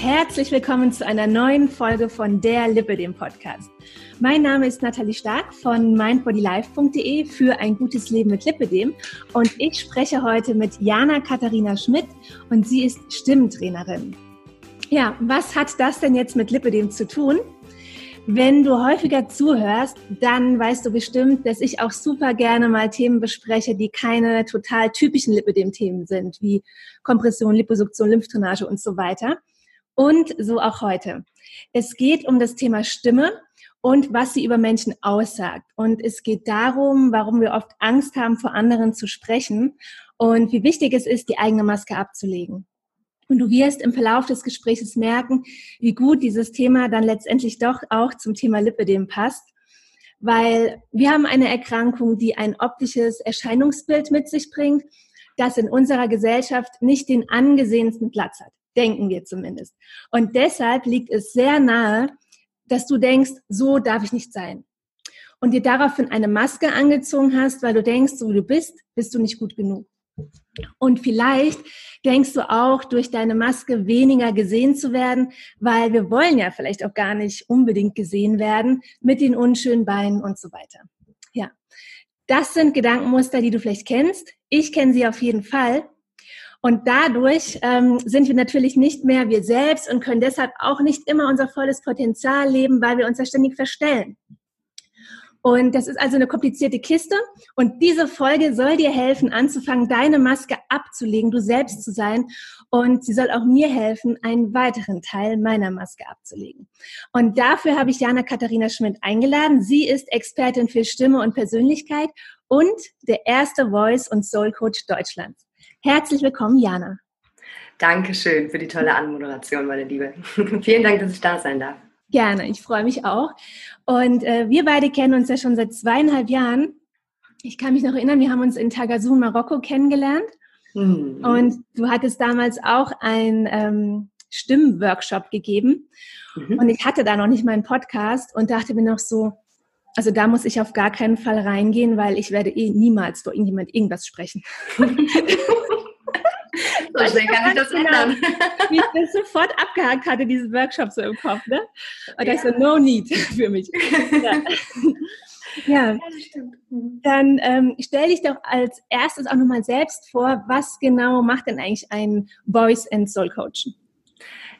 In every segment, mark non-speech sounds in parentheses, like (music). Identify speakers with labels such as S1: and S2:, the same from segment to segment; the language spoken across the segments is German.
S1: herzlich willkommen zu einer neuen Folge von der Lippe, dem Podcast. Mein Name ist Nathalie Stark von mindbodylife.de für ein gutes Leben mit Lipidem und ich spreche heute mit Jana Katharina Schmidt und sie ist Stimmtrainerin. Ja, was hat das denn jetzt mit Lipidem zu tun? Wenn du häufiger zuhörst, dann weißt du bestimmt, dass ich auch super gerne mal Themen bespreche, die keine total typischen Lipidem-Themen sind, wie Kompression, Liposuktion, Lymphdrainage und so weiter. Und so auch heute. Es geht um das Thema Stimme und was sie über Menschen aussagt. Und es geht darum, warum wir oft Angst haben, vor anderen zu sprechen und wie wichtig es ist, die eigene Maske abzulegen. Und du wirst im Verlauf des Gesprächs merken, wie gut dieses Thema dann letztendlich doch auch zum Thema Lipidem passt. Weil wir haben eine Erkrankung, die ein optisches Erscheinungsbild mit sich bringt, das in unserer Gesellschaft nicht den angesehensten Platz hat. Denken wir zumindest. Und deshalb liegt es sehr nahe, dass du denkst, so darf ich nicht sein. Und dir daraufhin eine Maske angezogen hast, weil du denkst, so wie du bist, bist du nicht gut genug. Und vielleicht denkst du auch, durch deine Maske weniger gesehen zu werden, weil wir wollen ja vielleicht auch gar nicht unbedingt gesehen werden mit den unschönen Beinen und so weiter. Ja, das sind Gedankenmuster, die du vielleicht kennst. Ich kenne sie auf jeden Fall. Und dadurch ähm, sind wir natürlich nicht mehr wir selbst und können deshalb auch nicht immer unser volles Potenzial leben, weil wir uns ja ständig verstellen. Und das ist also eine komplizierte Kiste. Und diese Folge soll dir helfen, anzufangen, deine Maske abzulegen, du selbst zu sein. Und sie soll auch mir helfen, einen weiteren Teil meiner Maske abzulegen. Und dafür habe ich Jana Katharina Schmidt eingeladen. Sie ist Expertin für Stimme und Persönlichkeit und der erste Voice- und Soul Coach Deutschlands. Herzlich willkommen, Jana.
S2: Dankeschön für die tolle Anmoderation, meine Liebe. (laughs) Vielen Dank, dass ich da sein darf.
S1: Gerne, ich freue mich auch. Und äh, wir beide kennen uns ja schon seit zweieinhalb Jahren. Ich kann mich noch erinnern, wir haben uns in Tagasun, Marokko kennengelernt. Mhm. Und du hattest damals auch einen ähm, Stimmworkshop gegeben. Mhm. Und ich hatte da noch nicht meinen Podcast und dachte mir noch so, also da muss ich auf gar keinen Fall reingehen, weil ich werde eh niemals vor irgendjemand irgendwas sprechen. (laughs) So schnell kann ich das genau, ändern. Wie ich das sofort abgehakt hatte, diesen Workshop so im Kopf. Ne? Und ja. da ist so, no need für mich. Ja. (laughs) Ja, ja mhm. dann ähm, stell dich doch als erstes auch nochmal selbst vor, was genau macht denn eigentlich ein Voice and Soul Coach?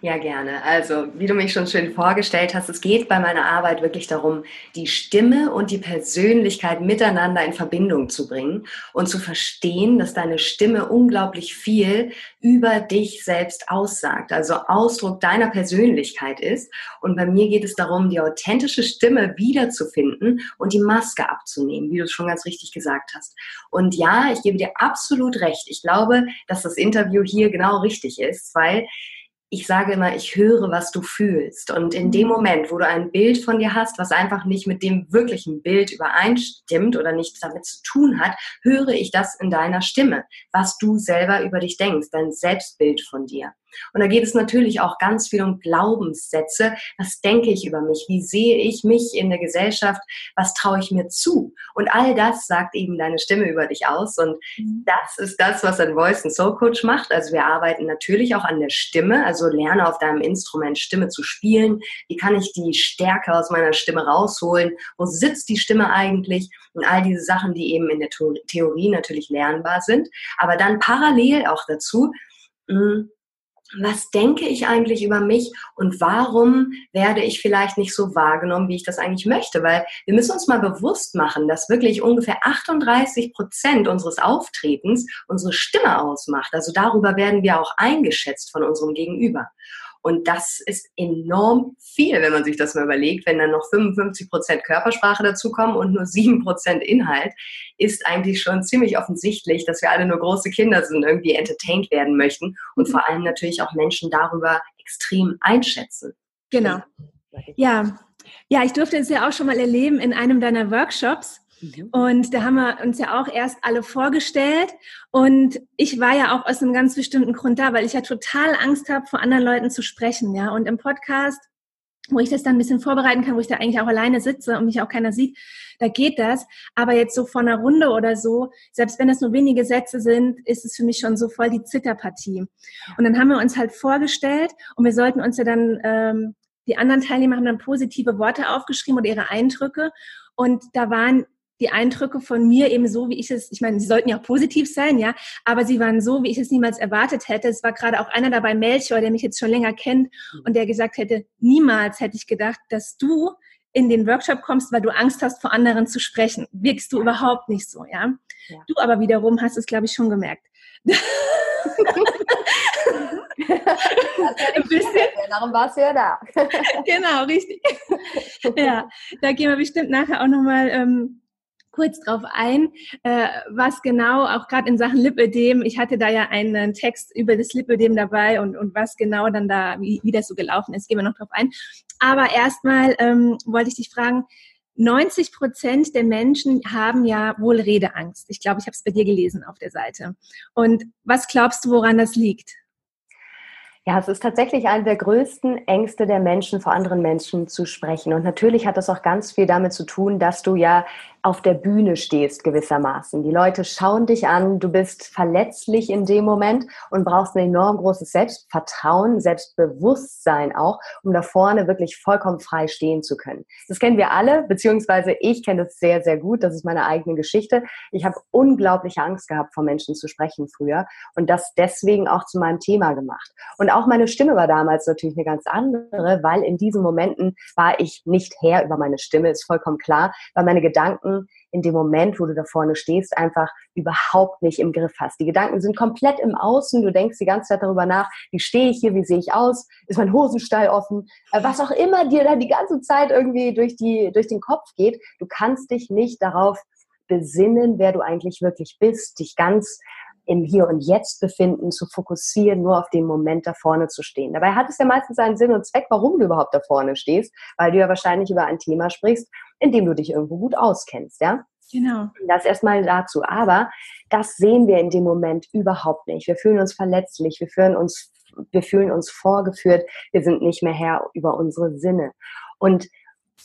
S2: Ja, gerne. Also, wie du mich schon schön vorgestellt hast, es geht bei meiner Arbeit wirklich darum, die Stimme und die Persönlichkeit miteinander in Verbindung zu bringen und zu verstehen, dass deine Stimme unglaublich viel über dich selbst aussagt, also Ausdruck deiner Persönlichkeit ist. Und bei mir geht es darum, die authentische Stimme wiederzufinden und die Maske abzunehmen, wie du es schon ganz richtig gesagt hast. Und ja, ich gebe dir absolut recht. Ich glaube, dass das Interview hier genau richtig ist, weil ich sage immer, ich höre, was du fühlst. Und in dem mhm. Moment, wo du ein Bild von dir hast, was einfach nicht mit dem wirklichen Bild übereinstimmt oder nichts damit zu tun hat, höre ich das in deiner Stimme, was du selber über dich denkst, dein Selbstbild von dir. Und da geht es natürlich auch ganz viel um Glaubenssätze. Was denke ich über mich? Wie sehe ich mich in der Gesellschaft? Was traue ich mir zu? Und all das sagt eben deine Stimme über dich aus. Und mhm. das ist das, was ein Voice and Soul Coach macht. Also wir arbeiten natürlich auch an der Stimme. Also lerne auf deinem Instrument Stimme zu spielen. Wie kann ich die Stärke aus meiner Stimme rausholen? Wo sitzt die Stimme eigentlich? Und all diese Sachen, die eben in der Theorie natürlich lernbar sind. Aber dann parallel auch dazu, mh, hm, was denke ich eigentlich über mich und warum werde ich vielleicht nicht so wahrgenommen, wie ich das eigentlich möchte? Weil wir müssen uns mal bewusst machen, dass wirklich ungefähr 38 Prozent unseres Auftretens unsere Stimme ausmacht. Also darüber werden wir auch eingeschätzt von unserem Gegenüber. Und das ist enorm viel, wenn man sich das mal überlegt. Wenn dann noch 55 Prozent Körpersprache dazukommen und nur 7 Prozent Inhalt, ist eigentlich schon ziemlich offensichtlich, dass wir alle nur große Kinder sind, irgendwie entertained werden möchten und mhm. vor allem natürlich auch Menschen darüber extrem einschätzen.
S1: Genau. Ja. Ja, ich durfte es ja auch schon mal erleben in einem deiner Workshops. Mhm. Und da haben wir uns ja auch erst alle vorgestellt. Und ich war ja auch aus einem ganz bestimmten Grund da, weil ich ja total Angst habe, vor anderen Leuten zu sprechen. Ja, und im Podcast wo ich das dann ein bisschen vorbereiten kann, wo ich da eigentlich auch alleine sitze und mich auch keiner sieht, da geht das. Aber jetzt so von einer Runde oder so, selbst wenn das nur wenige Sätze sind, ist es für mich schon so voll die Zitterpartie. Und dann haben wir uns halt vorgestellt und wir sollten uns ja dann, ähm, die anderen Teilnehmer haben dann positive Worte aufgeschrieben oder ihre Eindrücke. Und da waren die Eindrücke von mir eben so, wie ich es, ich meine, sie sollten ja auch positiv sein, ja, aber sie waren so, wie ich es niemals erwartet hätte. Es war gerade auch einer dabei, Melchior, der mich jetzt schon länger kennt mhm. und der gesagt hätte, niemals hätte ich gedacht, dass du in den Workshop kommst, weil du Angst hast, vor anderen zu sprechen. Wirkst du überhaupt nicht so, ja? ja. Du aber wiederum hast es, glaube ich, schon gemerkt. (laughs)
S2: Ein bisschen. Darum warst du ja da. (laughs)
S1: genau, richtig. Ja, da gehen wir bestimmt nachher auch nochmal ähm, kurz drauf ein, äh, was genau, auch gerade in Sachen Lipödem, ich hatte da ja einen Text über das Lipödem dabei und, und was genau dann da, wie, wie das so gelaufen ist, gehen wir noch drauf ein. Aber erstmal ähm, wollte ich dich fragen, 90 Prozent der Menschen haben ja wohl Redeangst. Ich glaube, ich habe es bei dir gelesen auf der Seite. Und was glaubst du, woran das liegt?
S2: Ja, es ist tatsächlich eine der größten Ängste der Menschen, vor anderen Menschen zu sprechen. Und natürlich hat das auch ganz viel damit zu tun, dass du ja auf der Bühne stehst gewissermaßen. Die Leute schauen dich an, du bist verletzlich in dem Moment und brauchst ein enorm großes Selbstvertrauen, Selbstbewusstsein auch, um da vorne wirklich vollkommen frei stehen zu können. Das kennen wir alle, beziehungsweise ich kenne das sehr, sehr gut. Das ist meine eigene Geschichte. Ich habe unglaubliche Angst gehabt, vor Menschen zu sprechen früher und das deswegen auch zu meinem Thema gemacht. Und auch meine Stimme war damals natürlich eine ganz andere, weil in diesen Momenten war ich nicht Herr über meine Stimme, ist vollkommen klar, weil meine Gedanken Gedanken in dem Moment, wo du da vorne stehst, einfach überhaupt nicht im Griff hast. Die Gedanken sind komplett im Außen. Du denkst die ganze Zeit darüber nach, wie stehe ich hier, wie sehe ich aus, ist mein Hosenstall offen, äh, was auch immer dir da die ganze Zeit irgendwie durch, die, durch den Kopf geht. Du kannst dich nicht darauf besinnen, wer du eigentlich wirklich bist, dich ganz im Hier und Jetzt befinden, zu fokussieren, nur auf den Moment da vorne zu stehen. Dabei hat es ja meistens einen Sinn und Zweck, warum du überhaupt da vorne stehst, weil du ja wahrscheinlich über ein Thema sprichst, in dem du dich irgendwo gut auskennst, ja?
S1: Genau.
S2: Das erstmal dazu. Aber das sehen wir in dem Moment überhaupt nicht. Wir fühlen uns verletzlich, wir fühlen uns, wir fühlen uns vorgeführt, wir sind nicht mehr Herr über unsere Sinne. Und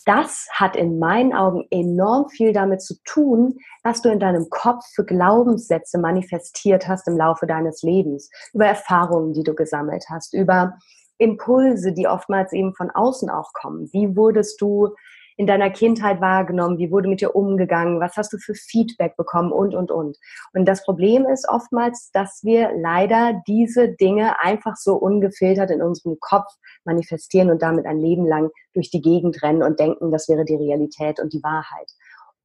S2: das hat in meinen Augen enorm viel damit zu tun, was du in deinem Kopf für Glaubenssätze manifestiert hast im Laufe deines Lebens, über Erfahrungen, die du gesammelt hast, über Impulse, die oftmals eben von außen auch kommen. Wie wurdest du in deiner Kindheit wahrgenommen? Wie wurde mit dir umgegangen? Was hast du für Feedback bekommen? Und, und, und. Und das Problem ist oftmals, dass wir leider diese Dinge einfach so ungefiltert in unserem Kopf manifestieren und damit ein Leben lang durch die Gegend rennen und denken, das wäre die Realität und die Wahrheit.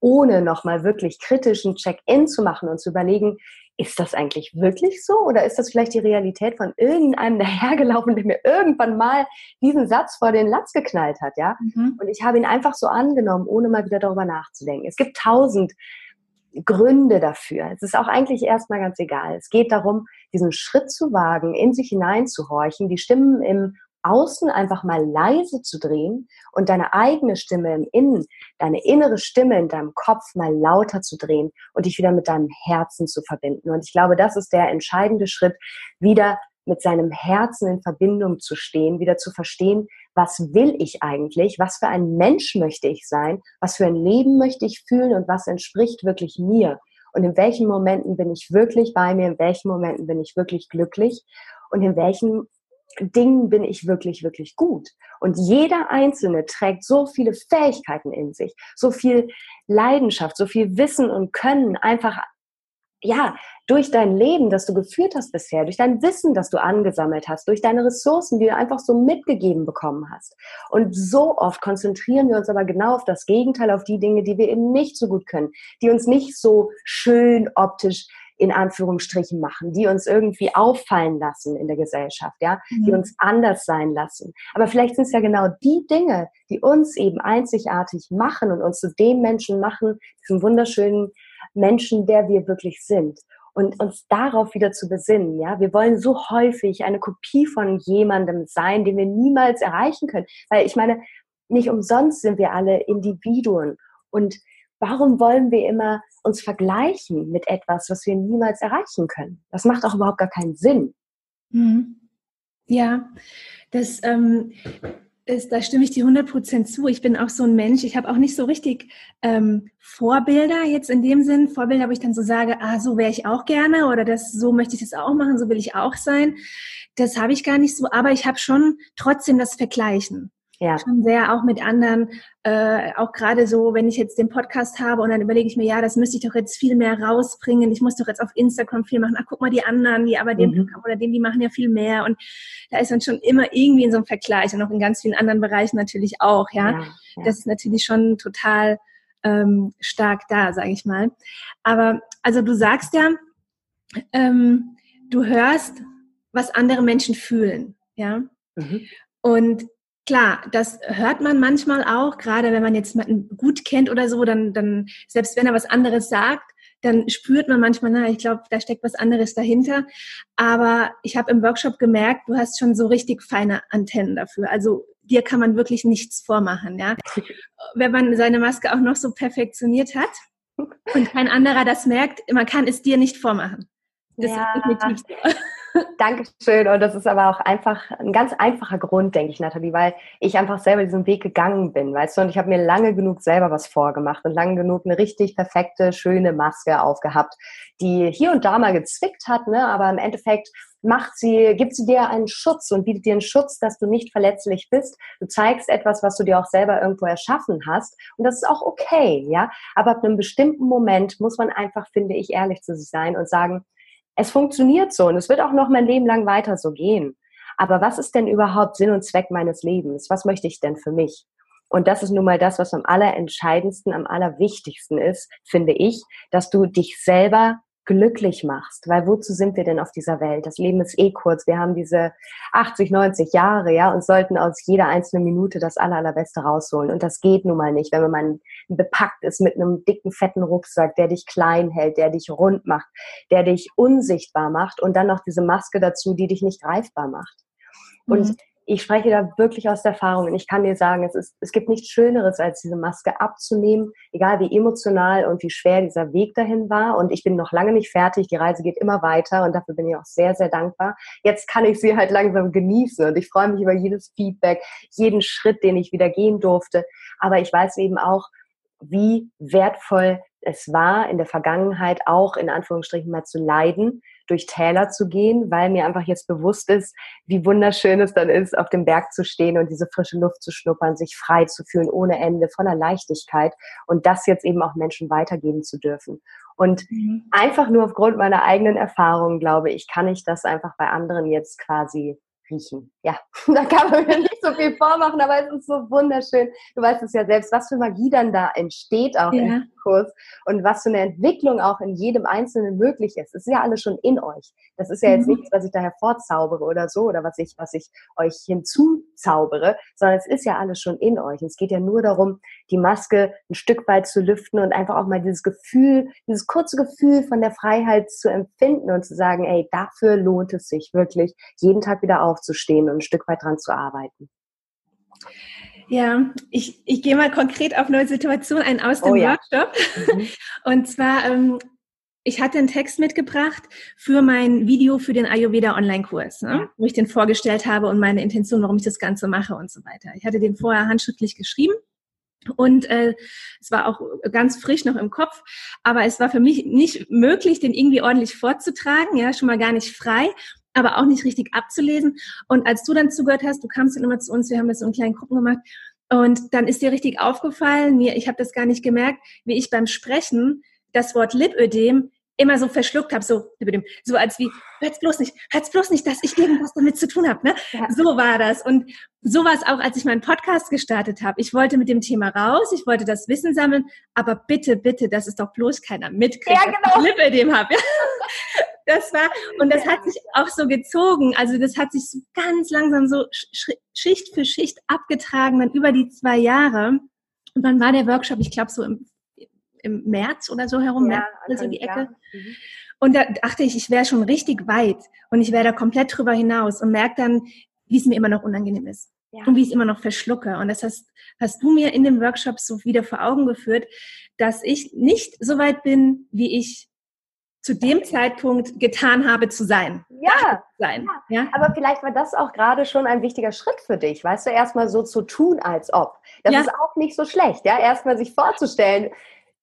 S2: Ohne nochmal wirklich kritischen Check-in zu machen und zu überlegen, ist das eigentlich wirklich so oder ist das vielleicht die Realität von irgendeinem (laughs) dahergelaufen, der mir irgendwann mal diesen Satz vor den Latz geknallt hat, ja? Mhm. Und ich habe ihn einfach so angenommen, ohne mal wieder darüber nachzudenken. Es gibt tausend Gründe dafür. Es ist auch eigentlich erstmal ganz egal. Es geht darum, diesen Schritt zu wagen, in sich hineinzuhorchen, die Stimmen im Außen einfach mal leise zu drehen und deine eigene Stimme im Innen, deine innere Stimme in deinem Kopf mal lauter zu drehen und dich wieder mit deinem Herzen zu verbinden. Und ich glaube, das ist der entscheidende Schritt, wieder mit seinem Herzen in Verbindung zu stehen, wieder zu verstehen, was will ich eigentlich, was für ein Mensch möchte ich sein, was für ein Leben möchte ich fühlen und was entspricht wirklich mir. Und in welchen Momenten bin ich wirklich bei mir, in welchen Momenten bin ich wirklich glücklich und in welchen Dingen bin ich wirklich, wirklich gut. Und jeder Einzelne trägt so viele Fähigkeiten in sich, so viel Leidenschaft, so viel Wissen und Können einfach, ja, durch dein Leben, das du geführt hast bisher, durch dein Wissen, das du angesammelt hast, durch deine Ressourcen, die du einfach so mitgegeben bekommen hast. Und so oft konzentrieren wir uns aber genau auf das Gegenteil, auf die Dinge, die wir eben nicht so gut können, die uns nicht so schön optisch in Anführungsstrichen machen, die uns irgendwie auffallen lassen in der Gesellschaft, ja, mhm. die uns anders sein lassen. Aber vielleicht sind es ja genau die Dinge, die uns eben einzigartig machen und uns zu dem Menschen machen, diesem wunderschönen Menschen, der wir wirklich sind. Und uns darauf wieder zu besinnen, ja. Wir wollen so häufig eine Kopie von jemandem sein, den wir niemals erreichen können. Weil ich meine, nicht umsonst sind wir alle Individuen. Und warum wollen wir immer uns vergleichen mit etwas, was wir niemals erreichen können? Das macht auch überhaupt gar keinen Sinn.
S1: Mhm. Ja, das, ähm, ist, da stimme ich dir 100% zu. Ich bin auch so ein Mensch. Ich habe auch nicht so richtig ähm, Vorbilder jetzt in dem Sinn. Vorbilder, wo ich dann so sage, ah, so wäre ich auch gerne oder das, so möchte ich das auch machen, so will ich auch sein. Das habe ich gar nicht so, aber ich habe schon trotzdem das Vergleichen ja. schon sehr auch mit anderen, äh, auch gerade so, wenn ich jetzt den Podcast habe und dann überlege ich mir, ja, das müsste ich doch jetzt viel mehr rausbringen. Ich muss doch jetzt auf Instagram viel machen. Ach, guck mal die anderen, die aber den mhm. oder den, die machen ja viel mehr. Und da ist dann schon immer irgendwie in so einem Vergleich und auch in ganz vielen anderen Bereichen natürlich auch, ja. ja, ja. Das ist natürlich schon total ähm, stark da, sage ich mal. Aber also du sagst ja, ähm, du hörst, was andere Menschen fühlen, ja. Mhm. Und Klar, das hört man manchmal auch, gerade wenn man jetzt jemanden gut kennt oder so, dann, dann, selbst wenn er was anderes sagt, dann spürt man manchmal, na, ich glaube, da steckt was anderes dahinter. Aber ich habe im Workshop gemerkt, du hast schon so richtig feine Antennen dafür. Also dir kann man wirklich nichts vormachen, ja. (laughs) Wenn man seine Maske auch noch so perfektioniert hat (laughs) und kein anderer das merkt, man kann es dir nicht vormachen. Das ja. ist definitiv so. (laughs)
S2: Dankeschön. Und das ist aber auch einfach ein ganz einfacher Grund, denke ich, Nathalie, weil ich einfach selber diesen Weg gegangen bin, weißt du, und ich habe mir lange genug selber was vorgemacht und lange genug eine richtig perfekte, schöne Maske aufgehabt, die hier und da mal gezwickt hat, ne, aber im Endeffekt macht sie, gibt sie dir einen Schutz und bietet dir einen Schutz, dass du nicht verletzlich bist. Du zeigst etwas, was du dir auch selber irgendwo erschaffen hast. Und das ist auch okay, ja. Aber ab einem bestimmten Moment muss man einfach, finde ich, ehrlich zu sich sein und sagen, es funktioniert so und es wird auch noch mein Leben lang weiter so gehen. Aber was ist denn überhaupt Sinn und Zweck meines Lebens? Was möchte ich denn für mich? Und das ist nun mal das, was am allerentscheidendsten, am allerwichtigsten ist, finde ich, dass du dich selber glücklich machst. Weil wozu sind wir denn auf dieser Welt? Das Leben ist eh kurz. Wir haben diese 80, 90 Jahre, ja, und sollten aus jeder einzelnen Minute das aller, allerbeste rausholen. Und das geht nun mal nicht, wenn man bepackt ist mit einem dicken, fetten Rucksack, der dich klein hält, der dich rund macht, der dich unsichtbar macht und dann noch diese Maske dazu, die dich nicht greifbar macht. Und mhm ich spreche da wirklich aus der Erfahrung und ich kann dir sagen, es, ist, es gibt nichts Schöneres, als diese Maske abzunehmen, egal wie emotional und wie schwer dieser Weg dahin war. Und ich bin noch lange nicht fertig, die Reise geht immer weiter und dafür bin ich auch sehr, sehr dankbar. Jetzt kann ich sie halt langsam genießen und ich freue mich über jedes Feedback, jeden Schritt, den ich wieder gehen durfte. Aber ich weiß eben auch, wie wertvoll es war, in der Vergangenheit auch in Anführungsstrichen mal zu leiden, durch Täler zu gehen, weil mir einfach jetzt bewusst ist, wie wunderschön es dann ist, auf dem Berg zu stehen und diese frische Luft zu schnuppern, sich frei zu fühlen, ohne Ende, voller Leichtigkeit und das jetzt eben auch Menschen weitergeben zu dürfen. Und mhm. einfach nur aufgrund meiner eigenen Erfahrungen, glaube ich, kann ich das einfach bei anderen jetzt quasi riechen. Ja, (laughs) da kann man mir nicht so viel vormachen, aber es ist so wunderschön. Du weißt es ja selbst, was für Magie dann da entsteht auch ja. im Kurs und was für eine Entwicklung auch in jedem Einzelnen möglich ist. Es ist ja alles schon in euch. Das ist ja jetzt mhm. nichts, was ich da hervorzaubere oder so oder was ich, was ich euch hinzuzaubere, sondern es ist ja alles schon in euch. Es geht ja nur darum, die Maske ein Stück weit zu lüften und einfach auch mal dieses Gefühl, dieses kurze Gefühl von der Freiheit zu empfinden und zu sagen, ey, dafür lohnt es sich wirklich, jeden Tag wieder aufzustehen und ein Stück weit dran zu arbeiten.
S1: Ja, ich, ich gehe mal konkret auf eine Situation ein aus dem oh, ja. Workshop. Mhm. (laughs) Und zwar, ähm, ich hatte einen Text mitgebracht für mein Video für den Ayurveda Online-Kurs, ne? wo ich den vorgestellt habe und meine Intention, warum ich das Ganze mache und so weiter. Ich hatte den vorher handschriftlich geschrieben und äh, es war auch ganz frisch noch im Kopf, aber es war für mich nicht möglich, den irgendwie ordentlich vorzutragen, ja, schon mal gar nicht frei aber auch nicht richtig abzulesen. Und als du dann zugehört hast, du kamst dann immer zu uns, wir haben das so in kleinen Gruppen gemacht, und dann ist dir richtig aufgefallen, mir, ich habe das gar nicht gemerkt, wie ich beim Sprechen das Wort Lipödem immer so verschluckt habe, so so als wie hört's bloß nicht, hört's bloß nicht, dass ich irgendwas damit zu tun habe, ne? Ja. So war das und so war es auch, als ich meinen Podcast gestartet habe. Ich wollte mit dem Thema raus, ich wollte das Wissen sammeln, aber bitte, bitte, dass es doch bloß keiner mitkriegt, ja, genau. dass ich Lipödem habe. Ja? Das war, und das hat sich auch so gezogen. Also das hat sich so ganz langsam so Schicht für Schicht abgetragen, dann über die zwei Jahre. Und dann war der Workshop, ich glaube so im, im März oder so herum, ja, März, so die Ecke. Mhm. Und da dachte ich, ich wäre schon richtig weit und ich wäre da komplett drüber hinaus und merke dann, wie es mir immer noch unangenehm ist. Ja. Und wie ich es immer noch verschlucke. Und das hast, hast du mir in dem Workshop so wieder vor Augen geführt, dass ich nicht so weit bin, wie ich zu dem Zeitpunkt getan habe zu sein.
S2: Ja, sein. Ja. ja. Aber vielleicht war das auch gerade schon ein wichtiger Schritt für dich, weißt du, erstmal so zu tun, als ob. Das ja. ist auch nicht so schlecht, ja, erstmal sich vorzustellen,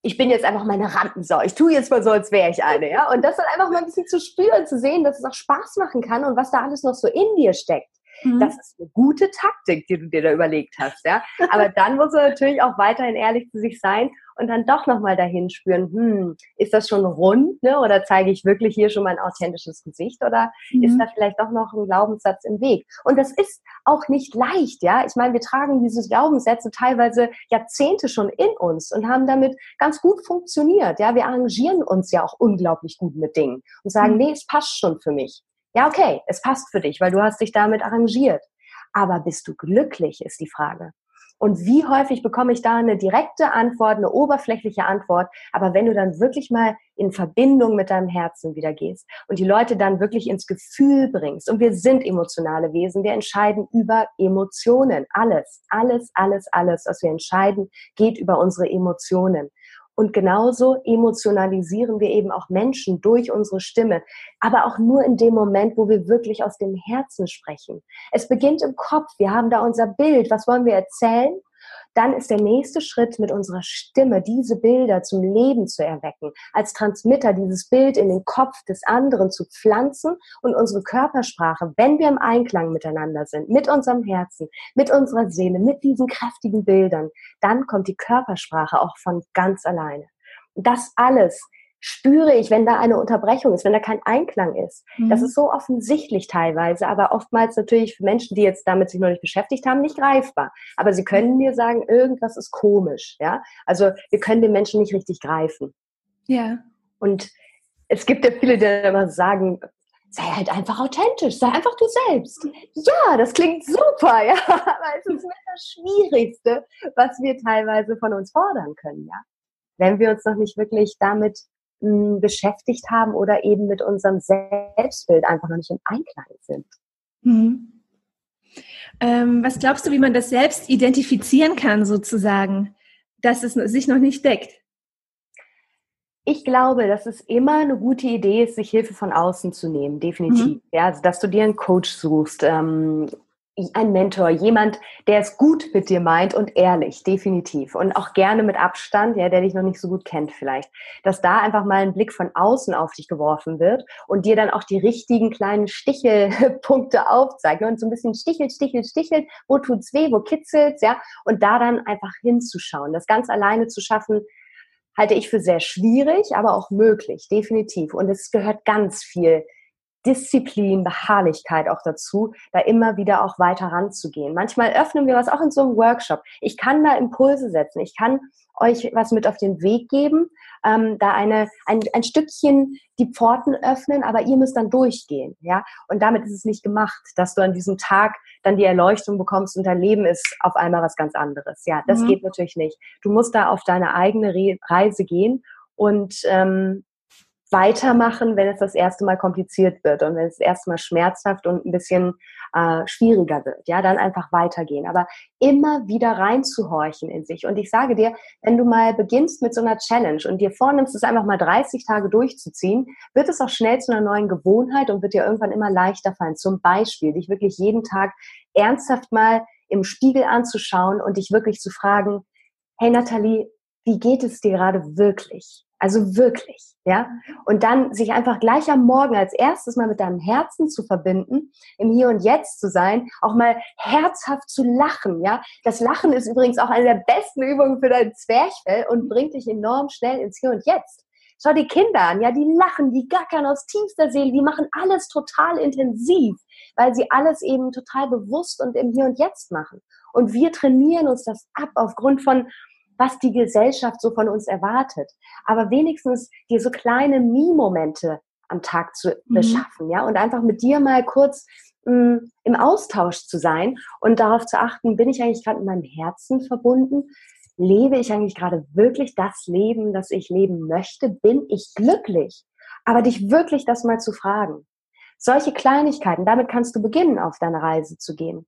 S2: ich bin jetzt einfach meine Rampensau. Ich tue jetzt mal so, als wäre ich eine, ja. Und das dann einfach mal ein bisschen zu spüren, zu sehen, dass es auch Spaß machen kann und was da alles noch so in dir steckt. Mhm. Das ist eine gute Taktik, die du dir da überlegt hast, ja. Aber dann muss er natürlich auch weiterhin ehrlich zu sich sein und dann doch nochmal dahin spüren, hm, ist das schon rund, ne? Oder zeige ich wirklich hier schon mein authentisches Gesicht oder mhm. ist da vielleicht doch noch ein Glaubenssatz im Weg? Und das ist auch nicht leicht, ja. Ich meine, wir tragen diese Glaubenssätze teilweise Jahrzehnte schon in uns und haben damit ganz gut funktioniert, ja. Wir arrangieren uns ja auch unglaublich gut mit Dingen und sagen, mhm. nee, es passt schon für mich. Ja, okay, es passt für dich, weil du hast dich damit arrangiert. Aber bist du glücklich, ist die Frage. Und wie häufig bekomme ich da eine direkte Antwort, eine oberflächliche Antwort. Aber wenn du dann wirklich mal in Verbindung mit deinem Herzen wieder gehst und die Leute dann wirklich ins Gefühl bringst, und wir sind emotionale Wesen, wir entscheiden über Emotionen. Alles, alles, alles, alles, was wir entscheiden, geht über unsere Emotionen. Und genauso emotionalisieren wir eben auch Menschen durch unsere Stimme, aber auch nur in dem Moment, wo wir wirklich aus dem Herzen sprechen. Es beginnt im Kopf. Wir haben da unser Bild. Was wollen wir erzählen? Dann ist der nächste Schritt mit unserer Stimme, diese Bilder zum Leben zu erwecken, als Transmitter dieses Bild in den Kopf des anderen zu pflanzen und unsere Körpersprache, wenn wir im Einklang miteinander sind, mit unserem Herzen, mit unserer Seele, mit diesen kräftigen Bildern, dann kommt die Körpersprache auch von ganz alleine. das alles spüre ich, wenn da eine Unterbrechung ist, wenn da kein Einklang ist. Mhm. Das ist so offensichtlich teilweise, aber oftmals natürlich für Menschen, die jetzt damit sich noch nicht beschäftigt haben, nicht greifbar. Aber sie können mir sagen, irgendwas ist komisch, ja. Also wir können den Menschen nicht richtig greifen.
S1: Ja.
S2: Und es gibt ja viele, die immer sagen, sei halt einfach authentisch, sei einfach du selbst. Ja, das klingt super, ja, (laughs) aber es ist mit das Schwierigste, was wir teilweise von uns fordern können, ja. Wenn wir uns noch nicht wirklich damit mh, beschäftigt haben oder eben mit unserem Selbstbild einfach noch nicht im Einklang sind. Mhm.
S1: Ähm, was glaubst du, wie man das selbst identifizieren kann, sozusagen, dass es sich noch nicht deckt?
S2: Ich glaube, dass es immer eine gute Idee ist, sich Hilfe von außen zu nehmen, definitiv. Mhm. Ja, also, dass du dir einen Coach suchst, ähm, ein Mentor, jemand, der es gut mit dir meint und ehrlich, definitiv. Und auch gerne mit Abstand, ja, der dich noch nicht so gut kennt vielleicht. Dass da einfach mal ein Blick von außen auf dich geworfen wird und dir dann auch die richtigen kleinen Stichelpunkte (laughs) aufzeigt und so ein bisschen stichelt, stichelt, stichelt, wo tut's weh, wo kitzelt's, ja. Und da dann einfach hinzuschauen. Das ganz alleine zu schaffen, halte ich für sehr schwierig, aber auch möglich, definitiv. Und es gehört ganz viel Disziplin, Beharrlichkeit auch dazu, da immer wieder auch weiter ranzugehen. Manchmal öffnen wir was auch in so einem Workshop. Ich kann da Impulse setzen. Ich kann euch was mit auf den Weg geben, ähm, da eine, ein, ein Stückchen die Pforten öffnen, aber ihr müsst dann durchgehen, ja. Und damit ist es nicht gemacht, dass du an diesem Tag dann die Erleuchtung bekommst und dein Leben ist auf einmal was ganz anderes. Ja, das mhm. geht natürlich nicht. Du musst da auf deine eigene Re Reise gehen und ähm, weitermachen, wenn es das erste Mal kompliziert wird und wenn es das erste Mal schmerzhaft und ein bisschen äh, schwieriger wird. Ja, dann einfach weitergehen. Aber immer wieder reinzuhorchen in sich. Und ich sage dir, wenn du mal beginnst mit so einer Challenge und dir vornimmst, es einfach mal 30 Tage durchzuziehen, wird es auch schnell zu einer neuen Gewohnheit und wird dir irgendwann immer leichter fallen. Zum Beispiel, dich wirklich jeden Tag ernsthaft mal im Spiegel anzuschauen und dich wirklich zu fragen, hey Nathalie, wie geht es dir gerade wirklich? Also wirklich, ja. Und dann sich einfach gleich am Morgen als erstes mal mit deinem Herzen zu verbinden, im Hier und Jetzt zu sein, auch mal herzhaft zu lachen, ja. Das Lachen ist übrigens auch eine der besten Übungen für dein Zwerchfell und bringt dich enorm schnell ins Hier und Jetzt. Schau die Kinder an, ja, die lachen, die gackern aus tiefster Seele, die machen alles total intensiv, weil sie alles eben total bewusst und im Hier und Jetzt machen. Und wir trainieren uns das ab aufgrund von was die Gesellschaft so von uns erwartet. Aber wenigstens dir so kleine Me-Momente am Tag zu mhm. beschaffen, ja, und einfach mit dir mal kurz mh, mm, im Austausch zu sein und darauf zu achten, bin ich eigentlich gerade mit meinem Herzen verbunden? Lebe ich eigentlich gerade wirklich das Leben, das ich leben möchte? Bin ich glücklich? Aber dich wirklich das mal zu fragen. Solche Kleinigkeiten, damit kannst du beginnen, auf deine Reise zu gehen.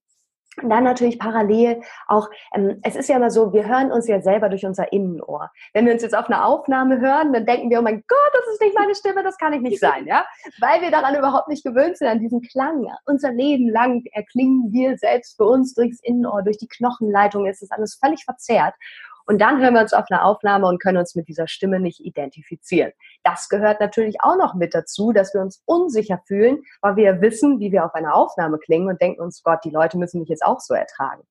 S2: Und dann natürlich parallel auch, ähm, es ist ja immer so, wir hören uns ja selber durch unser Innenohr. Wenn wir uns jetzt auf eine Aufnahme hören, dann denken wir, oh mein Gott, das ist nicht meine Stimme, das kann ich nicht sein, ja? Weil wir daran überhaupt nicht gewöhnt sind, an diesen Klang. Unser Leben lang erklingen wir selbst für uns durchs Innenohr, durch die Knochenleitung, ist das alles völlig verzerrt. Und dann hören wir uns auf eine Aufnahme und können uns mit dieser Stimme nicht identifizieren. Das gehört natürlich auch noch mit dazu, dass wir uns unsicher fühlen, weil wir wissen, wie wir auf einer Aufnahme klingen und denken uns, Gott, die Leute müssen mich jetzt auch so ertragen.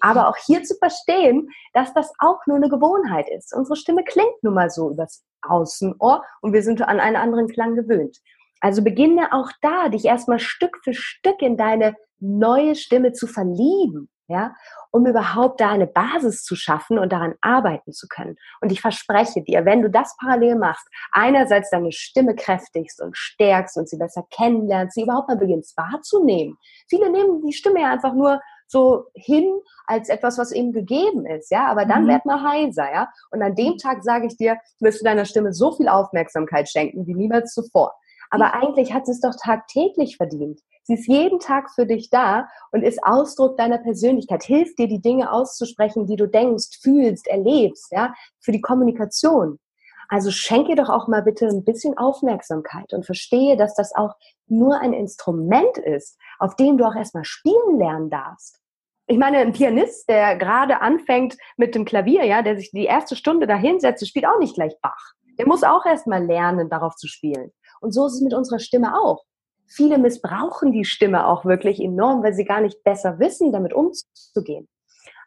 S2: Aber auch hier zu verstehen, dass das auch nur eine Gewohnheit ist. Unsere Stimme klingt nun mal so übers Außenohr und wir sind an einen anderen Klang gewöhnt. Also beginne auch da, dich erstmal Stück für Stück in deine neue Stimme zu verlieben ja, um überhaupt da eine Basis zu schaffen und daran arbeiten zu können. Und ich verspreche dir, wenn du das parallel machst, einerseits deine Stimme kräftigst und stärkst und sie besser kennenlernst, sie überhaupt mal beginnst wahrzunehmen. Viele nehmen die Stimme ja einfach nur so hin als etwas, was eben gegeben ist, ja, aber dann mhm. werd mal heiser, ja. Und an dem Tag sage ich dir, wirst du deiner Stimme so viel Aufmerksamkeit schenken wie niemals zuvor. Aber eigentlich hat sie es doch tagtäglich verdient. Sie ist jeden Tag für dich da und ist Ausdruck deiner Persönlichkeit, hilft dir, die Dinge auszusprechen, die du denkst, fühlst, erlebst, ja, für die Kommunikation. Also schenke doch auch mal bitte ein bisschen Aufmerksamkeit und verstehe, dass das auch nur ein Instrument ist, auf dem du auch erstmal spielen lernen darfst. Ich meine, ein Pianist, der gerade anfängt mit dem Klavier, ja, der sich die erste Stunde da hinsetzt, spielt auch nicht gleich Bach. Der muss auch erstmal lernen, darauf zu spielen. Und so ist es mit unserer Stimme auch viele missbrauchen die Stimme auch wirklich enorm, weil sie gar nicht besser wissen, damit umzugehen.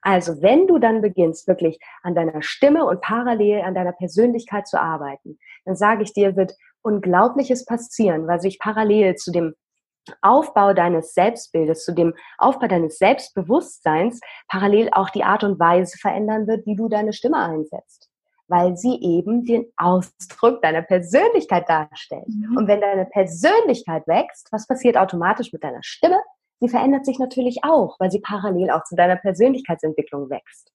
S2: Also wenn du dann beginnst, wirklich an deiner Stimme und parallel an deiner Persönlichkeit zu arbeiten, dann sage ich dir, wird Unglaubliches passieren, weil sich parallel zu dem Aufbau deines Selbstbildes, zu dem Aufbau deines Selbstbewusstseins parallel auch die Art und Weise verändern wird, wie du deine Stimme einsetzt weil sie eben den Ausdruck deiner Persönlichkeit darstellt. Mhm. Und wenn deine Persönlichkeit wächst, was passiert automatisch mit deiner Stimme? Sie verändert sich natürlich auch, weil sie parallel auch zu deiner Persönlichkeitsentwicklung wächst.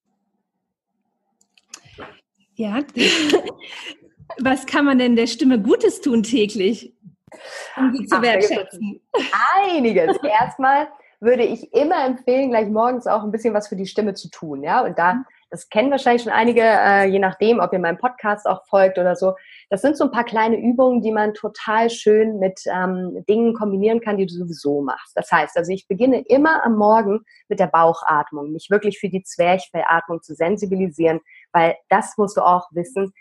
S1: Ja. (laughs) Was kann man denn der Stimme Gutes tun täglich,
S2: um sie zu wertschätzen? Einiges. (laughs) Erstmal würde ich immer empfehlen, gleich morgens auch ein bisschen was für die Stimme zu tun. Ja, und da mhm. Das kennen wahrscheinlich schon einige, äh, je nachdem, ob ihr meinem Podcast auch folgt oder so. Das sind so ein paar kleine Übungen, die man total schön mit ähm, Dingen kombinieren kann, die du sowieso machst. Das heißt, also ich beginne immer am Morgen mit der Bauchatmung, mich wirklich für die Zwerchfellatmung zu sensibilisieren, weil das musst du auch wissen.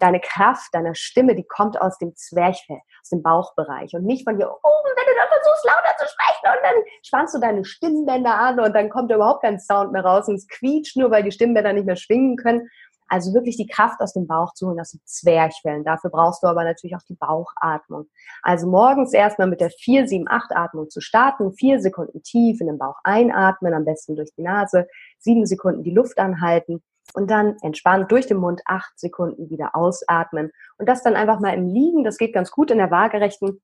S2: Deine Kraft deiner Stimme, die kommt aus dem Zwerchfell, aus dem Bauchbereich und nicht von hier oben, wenn du dann versuchst lauter zu sprechen und dann spannst du deine Stimmbänder an und dann kommt überhaupt kein Sound mehr raus und es quietscht nur, weil die Stimmbänder nicht mehr schwingen können. Also wirklich die Kraft aus dem Bauch zu holen, aus dem Zwerchfällen. Dafür brauchst du aber natürlich auch die Bauchatmung. Also morgens erstmal mit der 4-7-8-Atmung zu starten. Vier Sekunden tief in den Bauch einatmen, am besten durch die Nase. Sieben Sekunden die Luft anhalten und dann entspannt durch den Mund acht Sekunden wieder ausatmen. Und das dann einfach mal im Liegen. Das geht ganz gut in der waagerechten.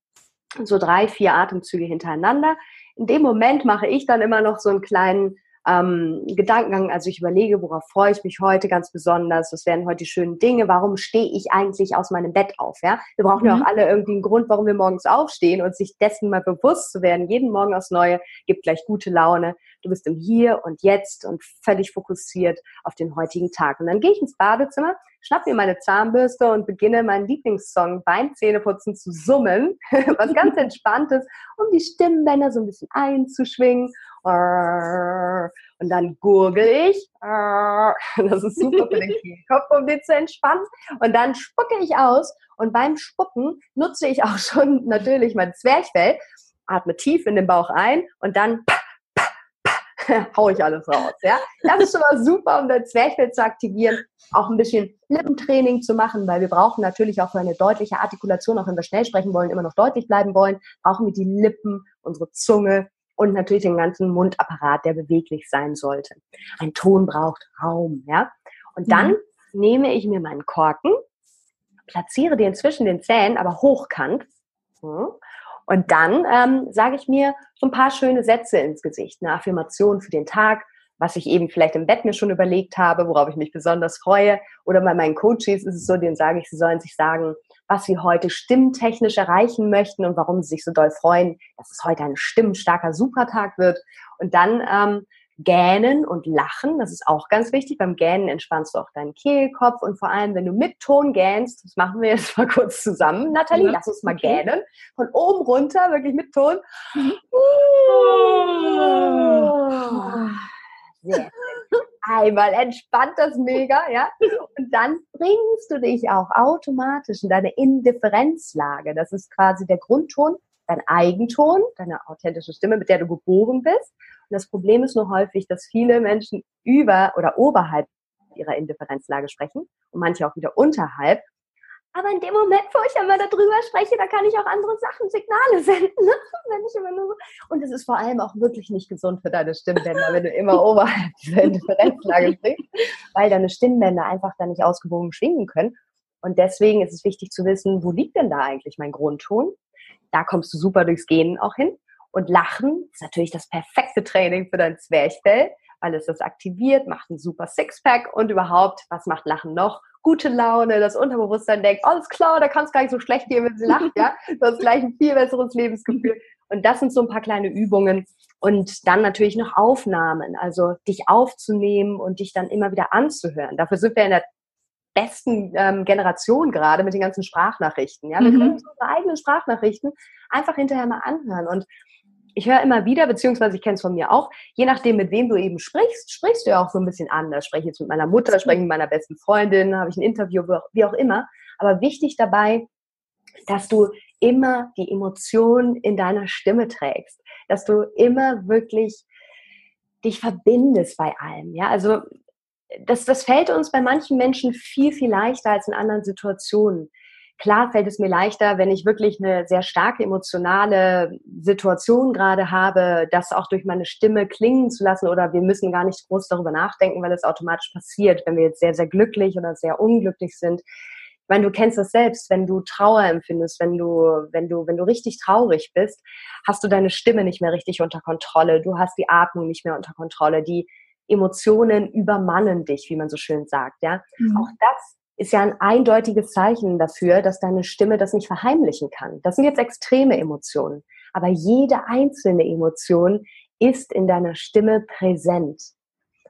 S2: So drei, vier Atemzüge hintereinander. In dem Moment mache ich dann immer noch so einen kleinen ähm, Gedankengang. Also ich überlege, worauf freue ich mich heute ganz besonders? Was werden heute die schönen Dinge? Warum stehe ich eigentlich aus meinem Bett auf? Ja, wir brauchen mhm. ja auch alle irgendwie einen Grund, warum wir morgens aufstehen und sich dessen mal bewusst zu werden. Jeden Morgen aufs Neue gibt gleich gute Laune. Du bist im Hier und Jetzt und völlig fokussiert auf den heutigen Tag. Und dann gehe ich ins Badezimmer, schnapp mir meine Zahnbürste und beginne meinen Lieblingssong beim Zähneputzen zu summen, (laughs) was ganz (laughs) entspannt ist, um die Stimmbänder so ein bisschen einzuschwingen und dann gurgel ich. (laughs) Das ist super für den Kehlkopf, um den zu entspannen. Und dann spucke ich aus. Und beim Spucken nutze ich auch schon natürlich mein Zwerchfell, atme tief in den Bauch ein und dann (laughs) hau ich alles raus. Ja? Das ist schon mal super, um dein Zwerchfell zu aktivieren, auch ein bisschen Lippentraining zu machen, weil wir brauchen natürlich auch für eine deutliche Artikulation, auch wenn wir schnell sprechen wollen, immer noch deutlich bleiben wollen, brauchen wir die Lippen, unsere Zunge, und natürlich den ganzen Mundapparat, der beweglich sein sollte. Ein Ton braucht Raum, ja. Und dann mhm. nehme ich mir meinen Korken, platziere den zwischen den Zähnen, aber hochkant. Hm, und dann ähm, sage ich mir so ein paar schöne Sätze ins Gesicht, eine Affirmation für den Tag, was ich eben vielleicht im Bett mir schon überlegt habe, worauf ich mich besonders freue. Oder bei meinen Coaches ist es so, denen sage ich, sie sollen sich sagen, was sie heute stimmtechnisch erreichen möchten und warum sie sich so doll freuen, dass es heute ein stimmstarker Supertag wird. Und dann ähm, Gähnen und Lachen, das ist auch ganz wichtig. Beim Gähnen entspannst du auch deinen Kehlkopf und vor allem, wenn du mit Ton gähnst, das machen wir jetzt (laughs) mal kurz zusammen. Nathalie, ja. lass uns mal okay. gähnen. Von oben runter, wirklich mit Ton. Mhm. Sehr Einmal entspannt das mega, ja. Und dann bringst du dich auch automatisch in deine Indifferenzlage. Das ist quasi der Grundton, dein Eigenton, deine authentische Stimme, mit der du geboren bist. Und das Problem ist nur häufig, dass viele Menschen über oder oberhalb ihrer Indifferenzlage sprechen und manche auch wieder unterhalb. Aber in dem Moment, wo ich einmal darüber spreche, da kann ich auch andere Sachen, Signale (laughs) senden. Ne? Wenn ich immer nur so. Und es ist vor allem auch wirklich nicht gesund für deine Stimmbänder, wenn du immer oberhalb dieser (laughs) Indifferenzlage sprichst, weil deine Stimmbänder einfach da nicht ausgewogen schwingen können. Und deswegen ist es wichtig zu wissen, wo liegt denn da eigentlich mein Grundton? Da kommst du super durchs Gehen auch hin. Und Lachen ist natürlich das perfekte Training für dein Zwerchfell, weil es das aktiviert, macht ein super Sixpack und überhaupt, was macht Lachen noch? Gute Laune, das Unterbewusstsein denkt, alles klar, da kann es gar nicht so schlecht gehen, wenn sie lacht, ja. Du hast gleich ein viel besseres Lebensgefühl. Und das sind so ein paar kleine Übungen. Und dann natürlich noch Aufnahmen, also dich aufzunehmen und dich dann immer wieder anzuhören. Dafür sind wir in der besten ähm, Generation gerade mit den ganzen Sprachnachrichten. Ja, wir mhm. können uns unsere eigenen Sprachnachrichten einfach hinterher mal anhören. Und ich höre immer wieder, beziehungsweise ich kenne es von mir auch, je nachdem, mit wem du eben sprichst, sprichst du ja auch so ein bisschen anders. Spreche ich jetzt mit meiner Mutter, spreche ich mit meiner besten Freundin, habe ich ein Interview, wie auch immer. Aber wichtig dabei, dass du immer die Emotion in deiner Stimme trägst, dass du immer wirklich dich verbindest bei allem. Ja, also das, das fällt uns bei manchen Menschen viel, viel leichter als in anderen Situationen. Klar fällt es mir leichter, wenn ich wirklich eine sehr starke emotionale Situation gerade habe, das auch durch meine Stimme klingen zu lassen oder wir müssen gar nicht groß darüber nachdenken, weil es automatisch passiert, wenn wir jetzt sehr, sehr glücklich oder sehr unglücklich sind. Ich meine, du kennst das selbst, wenn du Trauer empfindest, wenn du, wenn du, wenn du richtig traurig bist, hast du deine Stimme nicht mehr richtig unter Kontrolle, du hast die Atmung nicht mehr unter Kontrolle, die Emotionen übermannen dich, wie man so schön sagt, ja. Mhm. Auch das ist ja ein eindeutiges Zeichen dafür, dass deine Stimme das nicht verheimlichen kann. Das sind jetzt extreme Emotionen. Aber jede einzelne Emotion ist in deiner Stimme präsent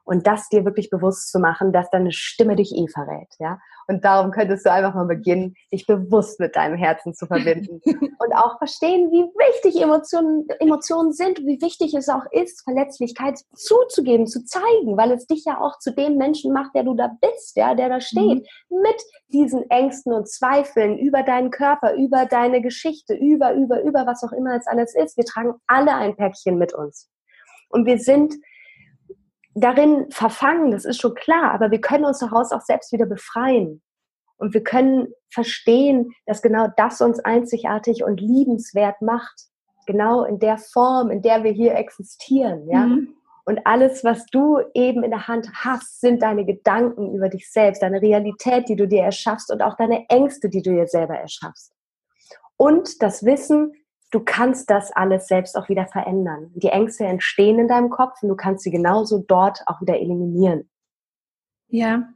S2: und das dir wirklich bewusst zu machen, dass deine Stimme dich eh verrät, ja. Und darum könntest du einfach mal beginnen, dich bewusst mit deinem Herzen zu verbinden (laughs) und auch verstehen, wie wichtig Emotionen, Emotionen sind, wie wichtig es auch ist, Verletzlichkeit zuzugeben, zu zeigen, weil es dich ja auch zu dem Menschen macht, der du da bist, ja, der da steht, mhm. mit diesen Ängsten und Zweifeln über deinen Körper, über deine Geschichte, über, über, über was auch immer es alles ist. Wir tragen alle ein Päckchen mit uns. Und wir sind darin verfangen, das ist schon klar, aber wir können uns daraus auch selbst wieder befreien. Und wir können verstehen, dass genau das uns einzigartig und liebenswert macht. Genau in der Form, in der wir hier existieren, ja. Mhm. Und alles, was du eben in der Hand hast, sind deine Gedanken über dich selbst, deine Realität, die du dir erschaffst und auch deine Ängste, die du dir selber erschaffst. Und das Wissen, du kannst das alles selbst auch wieder verändern. Die Ängste entstehen in deinem Kopf und du kannst sie genauso dort auch wieder eliminieren.
S1: Ja.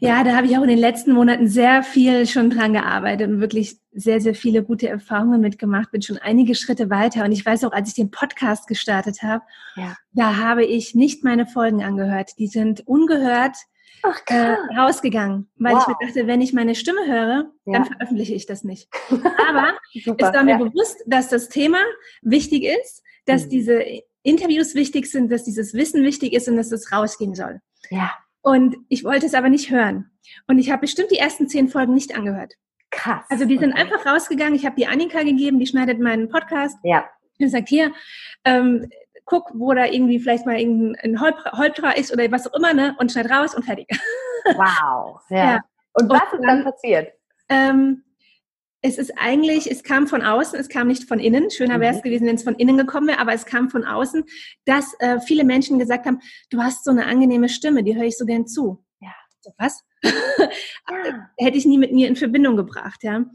S1: Ja, da habe ich auch in den letzten Monaten sehr viel schon dran gearbeitet und wirklich sehr, sehr viele gute Erfahrungen mitgemacht, bin schon einige Schritte weiter. Und ich weiß auch, als ich den Podcast gestartet habe, ja. da habe ich nicht meine Folgen angehört. Die sind ungehört Ach, äh, rausgegangen, weil wow. ich mir dachte, wenn ich meine Stimme höre, ja. dann veröffentliche ich das nicht. (laughs) Aber es war mir ja. bewusst, dass das Thema wichtig ist, dass mhm. diese Interviews wichtig sind, dass dieses Wissen wichtig ist und dass es rausgehen soll. Ja. Und ich wollte es aber nicht hören. Und ich habe bestimmt die ersten zehn Folgen nicht angehört. Krass. Also die sind okay. einfach rausgegangen. Ich habe die Annika gegeben, die schneidet meinen Podcast. Ja. Und sagt hier, ähm, guck, wo da irgendwie vielleicht mal irgendein Holpra ist oder was auch immer, ne? Und schneid raus und fertig. (laughs)
S2: Wow. Ja. ja. Und was und ist dann passiert?
S1: Ähm, es ist eigentlich, es kam von außen, es kam nicht von innen. Schöner wäre es mhm. gewesen, wenn es von innen gekommen wäre, aber es kam von außen, dass äh, viele Menschen gesagt haben, du hast so eine angenehme Stimme, die höre ich so gern zu. Was? (laughs) ja. Hätte ich nie mit mir in Verbindung gebracht, ja. Mhm.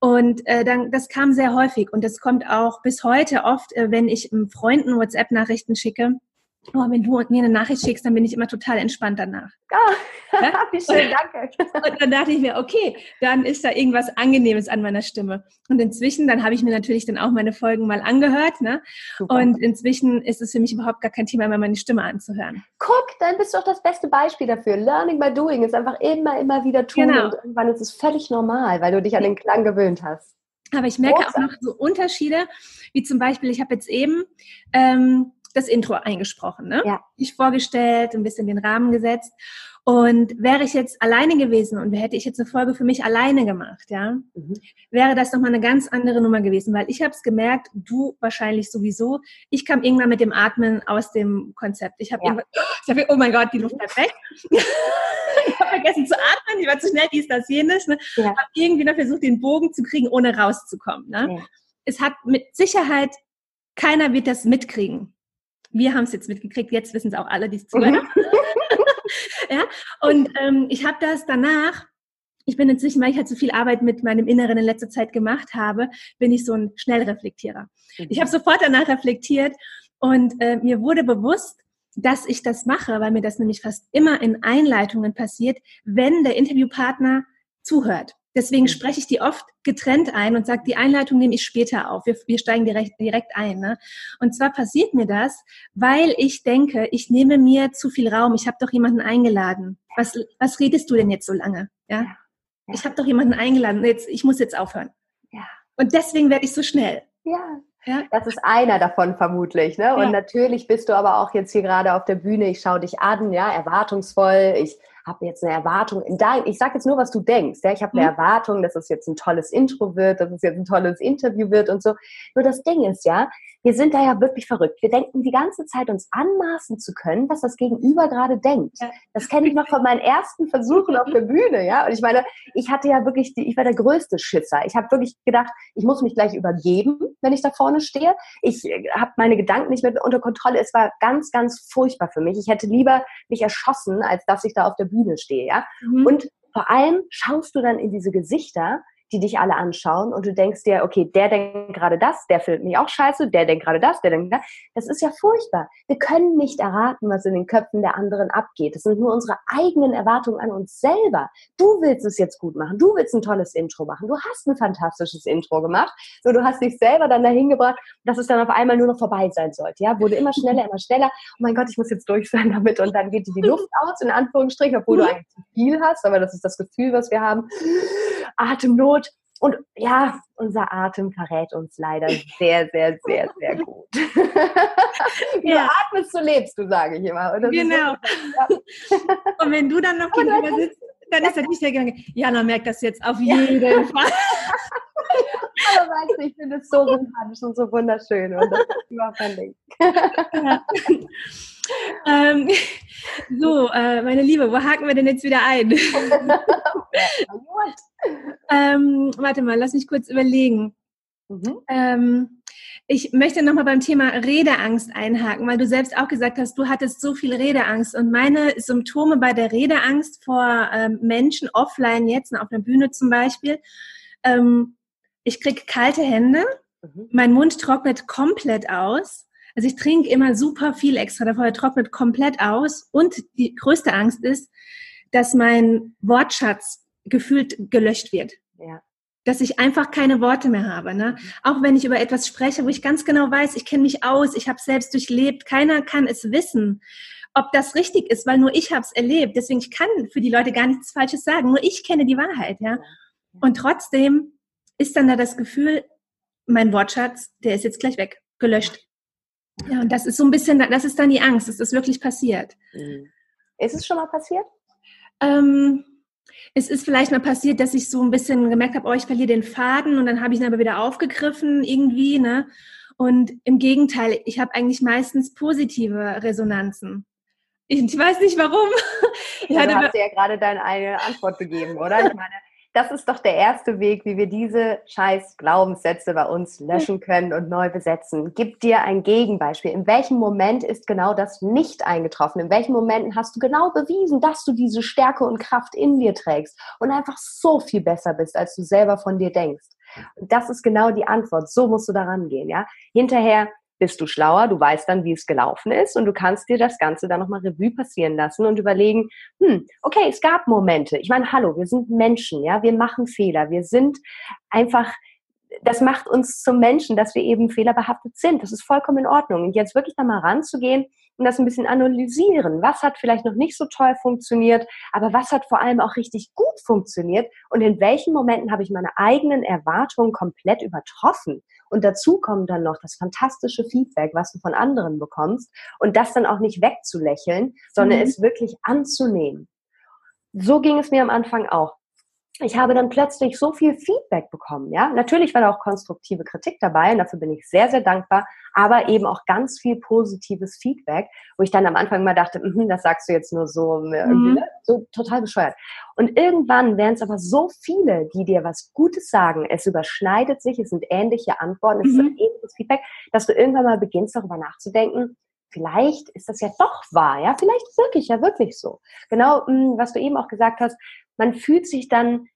S1: Und äh, dann, das kam sehr häufig und das kommt auch bis heute oft, äh, wenn ich Freunden WhatsApp-Nachrichten schicke oh, wenn du mir eine Nachricht schickst, dann bin ich immer total entspannt danach.
S2: Oh, ja? (laughs) wie schön, danke.
S1: Und dann dachte ich mir, okay, dann ist da irgendwas Angenehmes an meiner Stimme. Und inzwischen, dann habe ich mir natürlich dann auch meine Folgen mal angehört. Ne? Und inzwischen ist es für mich überhaupt gar kein Thema mehr, meine Stimme anzuhören.
S2: Guck, dann bist du doch das beste Beispiel dafür. Learning by doing ist einfach immer, immer wieder tun. Genau. Und irgendwann ist es völlig normal, weil du dich an den Klang gewöhnt hast.
S1: Aber ich merke Großartig. auch noch so Unterschiede, wie zum Beispiel, ich habe jetzt eben ähm, das Intro eingesprochen, ne? Ja. Ich vorgestellt, ein bisschen den Rahmen gesetzt. Und wäre ich jetzt alleine gewesen und hätte ich jetzt eine Folge für mich alleine gemacht, ja, mhm. wäre das nochmal eine ganz andere Nummer gewesen, weil ich habe es gemerkt, du wahrscheinlich sowieso. Ich kam irgendwann mit dem Atmen aus dem Konzept. Ich habe ja. hab, oh mein Gott, die Luft bleibt weg. (laughs) ich habe vergessen zu atmen, ich war zu schnell, dies, das, jenes. Ne? Ja. Habe irgendwie noch versucht, den Bogen zu kriegen, ohne rauszukommen. Ne? Ja. Es hat mit Sicherheit, keiner wird das mitkriegen. Wir haben es jetzt mitgekriegt, jetzt wissen es auch alle, die es zuhören. Mhm. (laughs) ja? Und ähm, ich habe das danach, ich bin inzwischen, weil ich halt so viel Arbeit mit meinem Inneren in letzter Zeit gemacht habe, bin ich so ein Schnellreflektierer. Ich habe sofort danach reflektiert und äh, mir wurde bewusst, dass ich das mache, weil mir das nämlich fast immer in Einleitungen passiert, wenn der Interviewpartner zuhört. Deswegen mhm. spreche ich die oft getrennt ein und sage, die Einleitung nehme ich später auf. Wir, wir steigen direkt, direkt ein. Ne? Und zwar passiert mir das, weil ich denke, ich nehme mir zu viel Raum. Ich habe doch jemanden eingeladen. Was, was redest du denn jetzt so lange? Ja? ja. Ich habe doch jemanden eingeladen. Jetzt, ich muss jetzt aufhören. Ja. Und deswegen werde ich so schnell.
S2: Ja. Ja. Das ist einer davon vermutlich. Ne? Und ja. natürlich bist du aber auch jetzt hier gerade auf der Bühne. Ich schaue dich an, ja, erwartungsvoll. Ich habe jetzt eine Erwartung in dein, ich sage jetzt nur, was du denkst. Ja? Ich habe eine mhm. Erwartung, dass es jetzt ein tolles Intro wird, dass es jetzt ein tolles Interview wird und so. Nur das Ding ist ja, wir sind da ja wirklich verrückt. Wir denken die ganze Zeit, uns anmaßen zu können, was das Gegenüber gerade denkt. Ja. Das kenne ich noch von meinen ersten Versuchen auf der Bühne, ja. Und ich meine, ich hatte ja wirklich, die, ich war der größte Schisser. Ich habe wirklich gedacht, ich muss mich gleich übergeben, wenn ich da vorne stehe. Ich äh, habe meine Gedanken nicht mehr unter Kontrolle. Es war ganz, ganz furchtbar für mich. Ich hätte lieber mich erschossen, als dass ich da auf der Bühne stehe, ja. Mhm. Und vor allem schaust du dann in diese Gesichter die dich alle anschauen und du denkst dir, okay, der denkt gerade das, der findet mich auch scheiße, der denkt gerade das, der denkt das. Das ist ja furchtbar. Wir können nicht erraten, was in den Köpfen der anderen abgeht. Das sind nur unsere eigenen Erwartungen an uns selber. Du willst es jetzt gut machen. Du willst ein tolles Intro machen. Du hast ein fantastisches Intro gemacht. So, du hast dich selber dann dahin gebracht, dass es dann auf einmal nur noch vorbei sein sollte. Ja, wurde immer schneller, immer schneller. Oh mein Gott, ich muss jetzt durch sein damit und dann geht dir die Luft aus, in Anführungsstrichen, obwohl du eigentlich zu viel hast, aber das ist das Gefühl, was wir haben. Atemnot. Und ja, unser Atem verrät uns leider sehr, sehr, sehr, sehr gut. (laughs) Ja. du atmest, so lebst du, sage ich immer.
S1: genau. So, ja. (laughs) Und wenn du dann noch gegenüber sitzt, dann ist er nicht der Gedanke, Jana merkt das jetzt auf jeden. Fall. (laughs)
S2: Aber weißt du, ich finde es so sympathisch und so wunderschön und das ist überhaupt Ding. Ja. (laughs)
S1: ähm, so, äh, meine Liebe, wo haken wir denn jetzt wieder ein? (laughs) ähm, warte mal, lass mich kurz überlegen. Mhm. Ähm, ich möchte nochmal beim Thema Redeangst einhaken, weil du selbst auch gesagt hast, du hattest so viel Redeangst. Und meine Symptome bei der Redeangst vor ähm, Menschen offline jetzt, auf einer Bühne zum Beispiel, ähm, ich kriege kalte Hände, mhm. mein Mund trocknet komplett aus. Also ich trinke immer super viel extra davor, er trocknet komplett aus. Und die größte Angst ist, dass mein Wortschatz gefühlt gelöscht wird. Ja. Dass ich einfach keine Worte mehr habe. Ne? Mhm. Auch wenn ich über etwas spreche, wo ich ganz genau weiß, ich kenne mich aus, ich habe es selbst durchlebt, keiner kann es wissen, ob das richtig ist, weil nur ich habe es erlebt. Deswegen ich kann für die Leute gar nichts Falsches sagen. Nur ich kenne die Wahrheit. Ja? Und trotzdem ist dann da das Gefühl, mein Wortschatz, der ist jetzt gleich weg, gelöscht. Ja, und das ist so ein bisschen, das ist dann die Angst, dass das wirklich passiert.
S2: Mhm. Ist es schon mal passiert?
S1: Ähm, es ist vielleicht mal passiert, dass ich so ein bisschen gemerkt habe, oh, ich verliere den Faden und dann habe ich ihn aber wieder aufgegriffen irgendwie, ne? Und im Gegenteil, ich habe eigentlich meistens positive Resonanzen. Ich, ich weiß nicht warum. (laughs)
S2: Ja, du hast ja gerade deine eigene Antwort gegeben, oder? Ich meine, das ist doch der erste Weg, wie wir diese scheiß Glaubenssätze bei uns löschen können und neu besetzen. Gib dir ein Gegenbeispiel. In welchem Moment ist genau das nicht eingetroffen? In welchen Momenten hast du genau bewiesen, dass du diese Stärke und Kraft in dir trägst und einfach so viel besser bist, als du selber von dir denkst? Und das ist genau die Antwort. So musst du daran gehen, ja? Hinterher bist du schlauer, du weißt dann, wie es gelaufen ist und du kannst dir das Ganze dann nochmal Revue passieren lassen und überlegen, hm, okay, es gab Momente. Ich meine, hallo, wir sind Menschen, ja, wir machen Fehler, wir sind einfach das macht uns zum Menschen, dass wir eben fehlerbehaftet sind. Das ist vollkommen in Ordnung. Und jetzt wirklich da mal ranzugehen und das ein bisschen analysieren. Was hat vielleicht noch nicht so toll funktioniert, aber was hat vor allem auch richtig gut funktioniert und in welchen Momenten habe ich meine eigenen Erwartungen komplett übertroffen. Und dazu kommt dann noch das fantastische Feedback, was du von anderen bekommst und das dann auch nicht wegzulächeln, sondern mhm. es wirklich anzunehmen. So ging es mir am Anfang auch ich habe dann plötzlich so viel Feedback bekommen. Ja, natürlich war da auch konstruktive Kritik dabei und dafür bin ich sehr, sehr dankbar, aber eben auch ganz viel positives Feedback, wo ich dann am Anfang mal dachte, mm, das sagst du jetzt nur so, mhm. Ne, so total bescheuert. Und irgendwann werden es aber so viele, die dir was Gutes sagen, es überschneidet sich, es sind ähnliche Antworten, es mhm. ist ähnliches Feedback, dass du irgendwann mal beginnst, darüber nachzudenken, vielleicht ist das ja doch wahr, ja, vielleicht wirklich ja wirklich so. Genau, mm, was du eben auch gesagt hast, man fühlt sich dann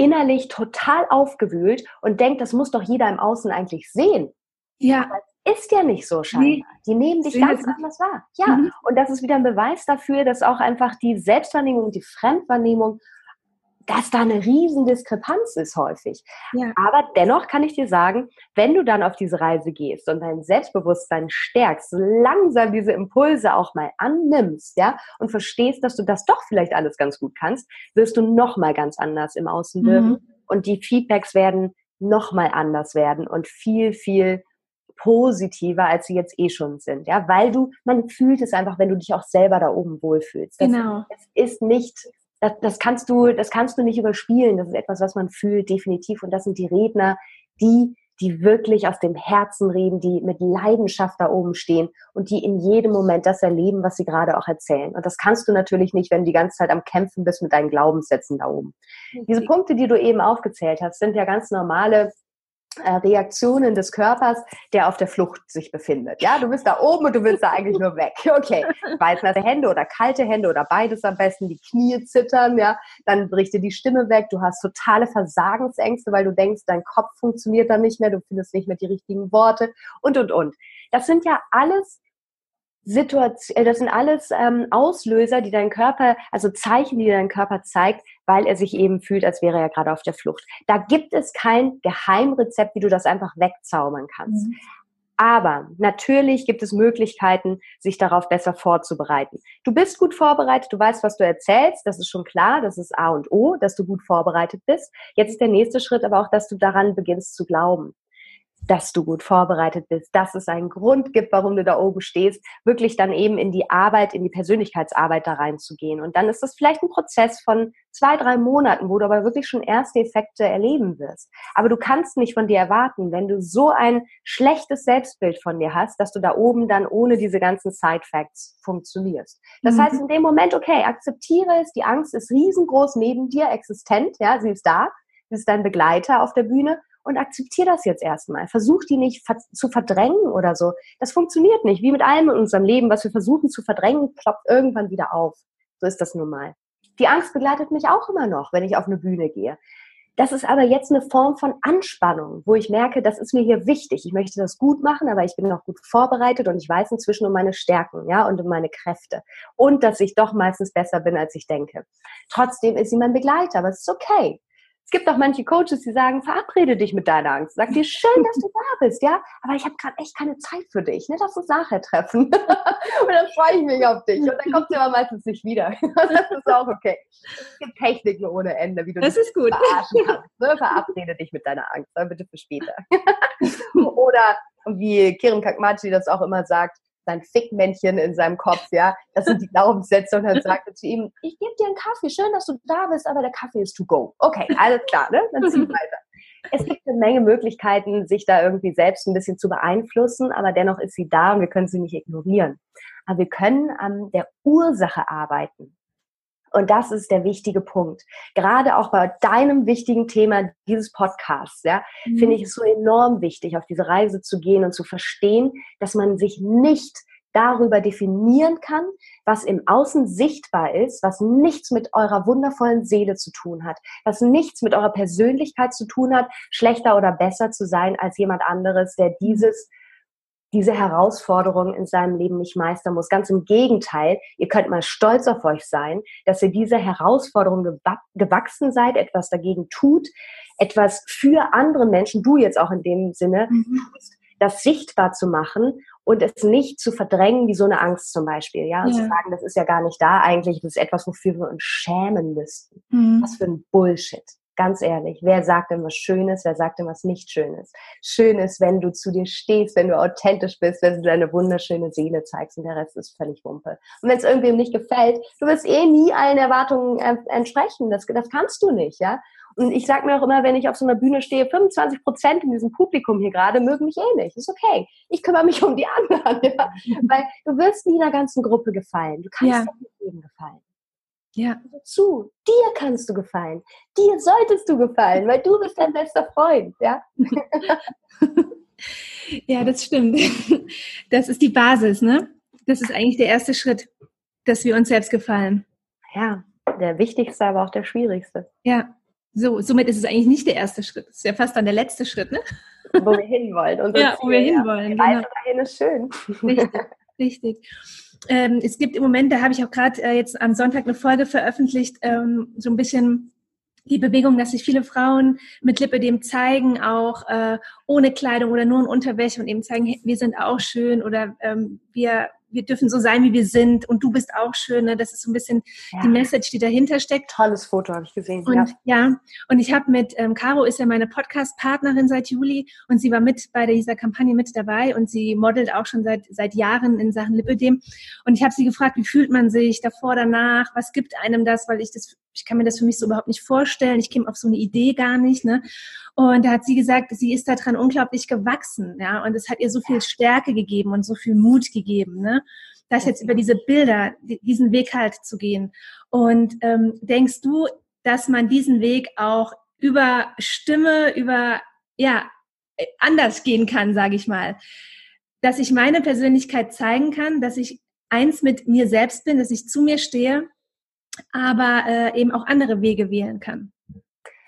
S2: innerlich total aufgewühlt und denkt, das muss doch jeder im Außen eigentlich sehen. Ja. Aber ist ja nicht so scheinbar. Nee. Die nehmen dich ganz anders wahr. Ja. Mhm. Und das ist wieder ein Beweis dafür, dass auch einfach die Selbstwahrnehmung und die Fremdwahrnehmung dass da eine riesen Diskrepanz ist häufig. Ja. Aber dennoch kann ich dir sagen, wenn du dann auf diese Reise gehst und dein Selbstbewusstsein stärkst, langsam diese Impulse auch mal annimmst, ja, und verstehst, dass du das doch vielleicht alles ganz gut kannst, wirst du noch mal ganz anders im Außen wirken mhm. und die Feedbacks werden noch mal anders werden und viel viel positiver, als sie jetzt eh schon sind, ja, weil du, man fühlt es einfach, wenn du dich auch selber da oben wohlfühlst. Das, genau. Es ist nicht das, das kannst du, das kannst du nicht überspielen. Das ist etwas, was man fühlt, definitiv. Und das sind die Redner, die, die wirklich aus dem Herzen reden, die mit Leidenschaft da oben stehen und die in jedem Moment das erleben, was sie gerade auch erzählen. Und das kannst du natürlich nicht, wenn du die ganze Zeit am Kämpfen bist mit deinen Glaubenssätzen da oben. Diese Punkte, die du eben aufgezählt hast, sind ja ganz normale Reaktionen des Körpers, der auf der Flucht sich befindet. Ja, du bist da oben und du willst da eigentlich nur weg. (laughs) Okay, weißnasse Hände oder kalte Hände oder beides am besten, die Knie zittern, ja, dann bricht dir die Stimme weg, du hast totale Versagensängste, weil du denkst, dein Kopf funktioniert dann nicht mehr, du findest nicht mehr die richtigen Worte und, und, und. Das sind ja alles Situation, äh, das sind alles ähm, Auslöser, die dein Körper, also Zeichen, die dein Körper zeigt, weil er sich eben fühlt, als wäre er gerade auf der Flucht. Da gibt es kein Geheimrezept, wie du das einfach wegzaubern kannst. Mhm. Aber natürlich gibt es Möglichkeiten, sich darauf besser vorzubereiten. Du bist gut vorbereitet, du weißt, was du erzählst, das ist schon klar, das ist A und O, dass du gut vorbereitet bist. Jetzt ist der nächste Schritt aber auch, dass du daran beginnst zu glauben dass du gut vorbereitet bist, dass es einen Grund gibt, warum du da oben stehst, wirklich dann eben in die Arbeit, in die Persönlichkeitsarbeit da reinzugehen. Und dann ist das vielleicht ein Prozess von zwei, drei Monaten, wo du aber wirklich schon erste Effekte erleben wirst. Aber du kannst nicht von dir erwarten, wenn du so ein schlechtes Selbstbild von dir hast, dass du da oben dann ohne diese ganzen Side-Facts funktionierst. Das mhm. heißt in dem Moment, okay, akzeptiere es, die Angst ist riesengroß neben dir existent, ja, sie ist da, sie ist dein Begleiter auf der Bühne und akzeptiere das jetzt erstmal. Versuch die nicht zu verdrängen oder so. Das funktioniert nicht. Wie mit allem in unserem Leben, was wir versuchen zu verdrängen, ploppt irgendwann wieder auf. So ist das nun mal. Die Angst begleitet mich auch immer noch, wenn ich auf eine Bühne gehe. Das ist aber jetzt eine Form von Anspannung, wo ich merke, das ist mir hier wichtig. Ich möchte das gut machen, aber ich bin noch gut vorbereitet und ich weiß inzwischen um meine Stärken, ja, und um meine Kräfte. Und dass ich doch meistens besser bin, als ich denke. Trotzdem ist sie mein Begleiter, aber es ist okay. Es gibt auch manche Coaches, die sagen, verabrede dich mit deiner Angst. Sag dir, schön, dass du (laughs) da bist, ja, aber ich habe gerade echt keine Zeit für dich. Ne? Lass uns nachher treffen. (laughs) und dann freue ich mich auf dich. Und dann kommt sie aber meistens nicht wieder. (laughs) das ist auch okay. Es gibt Techniken ohne Ende, wie du
S1: das ist gut.
S2: verarschen kannst. Ne? Verabrede dich mit deiner Angst, dann bitte für später. Oder wie Kirin Kakmachi das auch immer sagt, sein Fickmännchen in seinem Kopf, ja. Das sind die Glaubenssätze und dann (laughs) sagt er zu ihm, ich gebe dir einen Kaffee, schön, dass du da bist, aber der Kaffee ist to go. Okay, alles klar, ne? Dann zieh weiter. Es gibt eine Menge Möglichkeiten, sich da irgendwie selbst ein bisschen zu beeinflussen, aber dennoch ist sie da und wir können sie nicht ignorieren. Aber wir können an der Ursache arbeiten. Und das ist der wichtige Punkt. Gerade auch bei deinem wichtigen Thema dieses Podcasts, ja, mhm. finde ich es so enorm wichtig, auf diese Reise zu gehen und zu verstehen, dass man sich nicht darüber definieren kann, was im Außen sichtbar ist, was nichts mit eurer wundervollen Seele zu tun hat, was nichts mit eurer Persönlichkeit zu tun hat, schlechter oder besser zu sein als jemand anderes, der dieses diese Herausforderung in seinem Leben nicht meistern muss. Ganz im Gegenteil, ihr könnt mal stolz auf euch sein, dass ihr dieser Herausforderung gewachsen seid, etwas dagegen tut, etwas für andere Menschen, du jetzt auch in dem Sinne, mhm. das sichtbar zu machen und es nicht zu verdrängen wie so eine Angst zum Beispiel, ja, und ja. zu sagen, das ist ja gar nicht da eigentlich, das ist etwas, wofür wir uns schämen müssten. Mhm. Was für ein Bullshit. Ganz ehrlich, wer sagt denn was Schönes, wer sagt denn was nicht Schönes? Schön ist, wenn du zu dir stehst, wenn du authentisch bist, wenn du deine wunderschöne Seele zeigst und der Rest ist völlig Wumpe. Und wenn es irgendwem nicht gefällt, du wirst eh nie allen Erwartungen äh, entsprechen. Das, das kannst du nicht, ja. Und ich sage mir auch immer, wenn ich auf so einer Bühne stehe, 25 Prozent in diesem Publikum hier gerade mögen mich eh nicht. Ist okay. Ich kümmere mich um die anderen, (laughs) ja? weil du wirst nie einer ganzen Gruppe gefallen. Du kannst ja. nicht jedem gefallen. Ja. Zu dir kannst du gefallen. Dir solltest du gefallen, weil du bist dein bester Freund, ja. (laughs)
S1: ja, das stimmt. Das ist die Basis, ne? Das ist eigentlich der erste Schritt, dass wir uns selbst gefallen.
S2: Ja, der wichtigste, aber auch der schwierigste.
S1: Ja. So, somit ist es eigentlich nicht der erste Schritt. Das ist ja fast dann der letzte Schritt, ne?
S2: Wo wir hinwollen. (laughs)
S1: ja, wo wir hinwollen.
S2: Ja. Genau. dahin ist schön.
S1: Richtig, richtig ähm, es gibt im Moment, da habe ich auch gerade äh, jetzt am Sonntag eine Folge veröffentlicht, ähm, so ein bisschen die Bewegung, dass sich viele Frauen mit Lipidem zeigen, auch äh, ohne Kleidung oder nur in Unterwäsche und eben zeigen, hey, wir sind auch schön oder ähm, wir wir dürfen so sein, wie wir sind und du bist auch schön. Ne? Das ist so ein bisschen ja. die Message, die dahinter steckt.
S2: Tolles Foto habe ich gesehen.
S1: Und, ja. ja, und ich habe mit, ähm, Caro ist ja meine Podcast-Partnerin seit Juli und sie war mit bei dieser Kampagne mit dabei und sie modelt auch schon seit, seit Jahren in Sachen Lipödem. Und ich habe sie gefragt, wie fühlt man sich davor, danach, was gibt einem das, weil ich das, ich kann mir das für mich so überhaupt nicht vorstellen. Ich käme auf so eine Idee gar nicht. Ne? Und da hat sie gesagt, sie ist daran unglaublich gewachsen, ja, und es hat ihr so viel Stärke gegeben und so viel Mut gegeben, ne, das jetzt über diese Bilder, diesen Weg halt zu gehen. Und ähm, denkst du, dass man diesen Weg auch über Stimme, über ja anders gehen kann, sage ich mal, dass ich meine Persönlichkeit zeigen kann, dass ich eins mit mir selbst bin, dass ich zu mir stehe, aber äh, eben auch andere Wege wählen kann.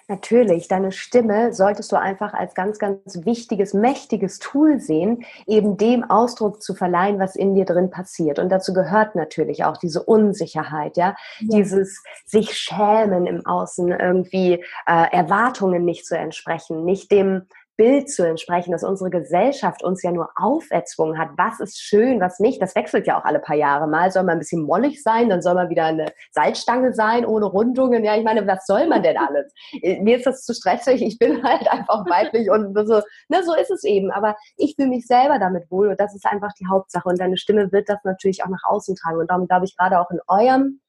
S2: Natürlich, deine Stimme solltest du einfach als ganz, ganz wichtiges, mächtiges Tool sehen, eben dem Ausdruck zu verleihen, was in dir drin passiert. Und dazu gehört natürlich auch diese Unsicherheit, ja, ja. dieses sich schämen im Außen, irgendwie äh, Erwartungen nicht zu entsprechen, nicht dem Bild zu entsprechen, dass unsere Gesellschaft uns ja nur auferzwungen hat. Was ist schön, was nicht? Das wechselt ja auch alle paar Jahre. Mal soll man ein bisschen mollig sein, dann soll man wieder eine Salzstange sein, ohne Rundungen. Ja, ich meine, was soll man denn alles? Mir ist das zu stressig. Ich bin halt einfach weiblich und so, ne, so ist es eben. Aber ich fühle mich selber damit wohl und das ist einfach die Hauptsache. Und deine Stimme wird das natürlich auch nach außen tragen. Und darum glaube ich gerade auch in eurem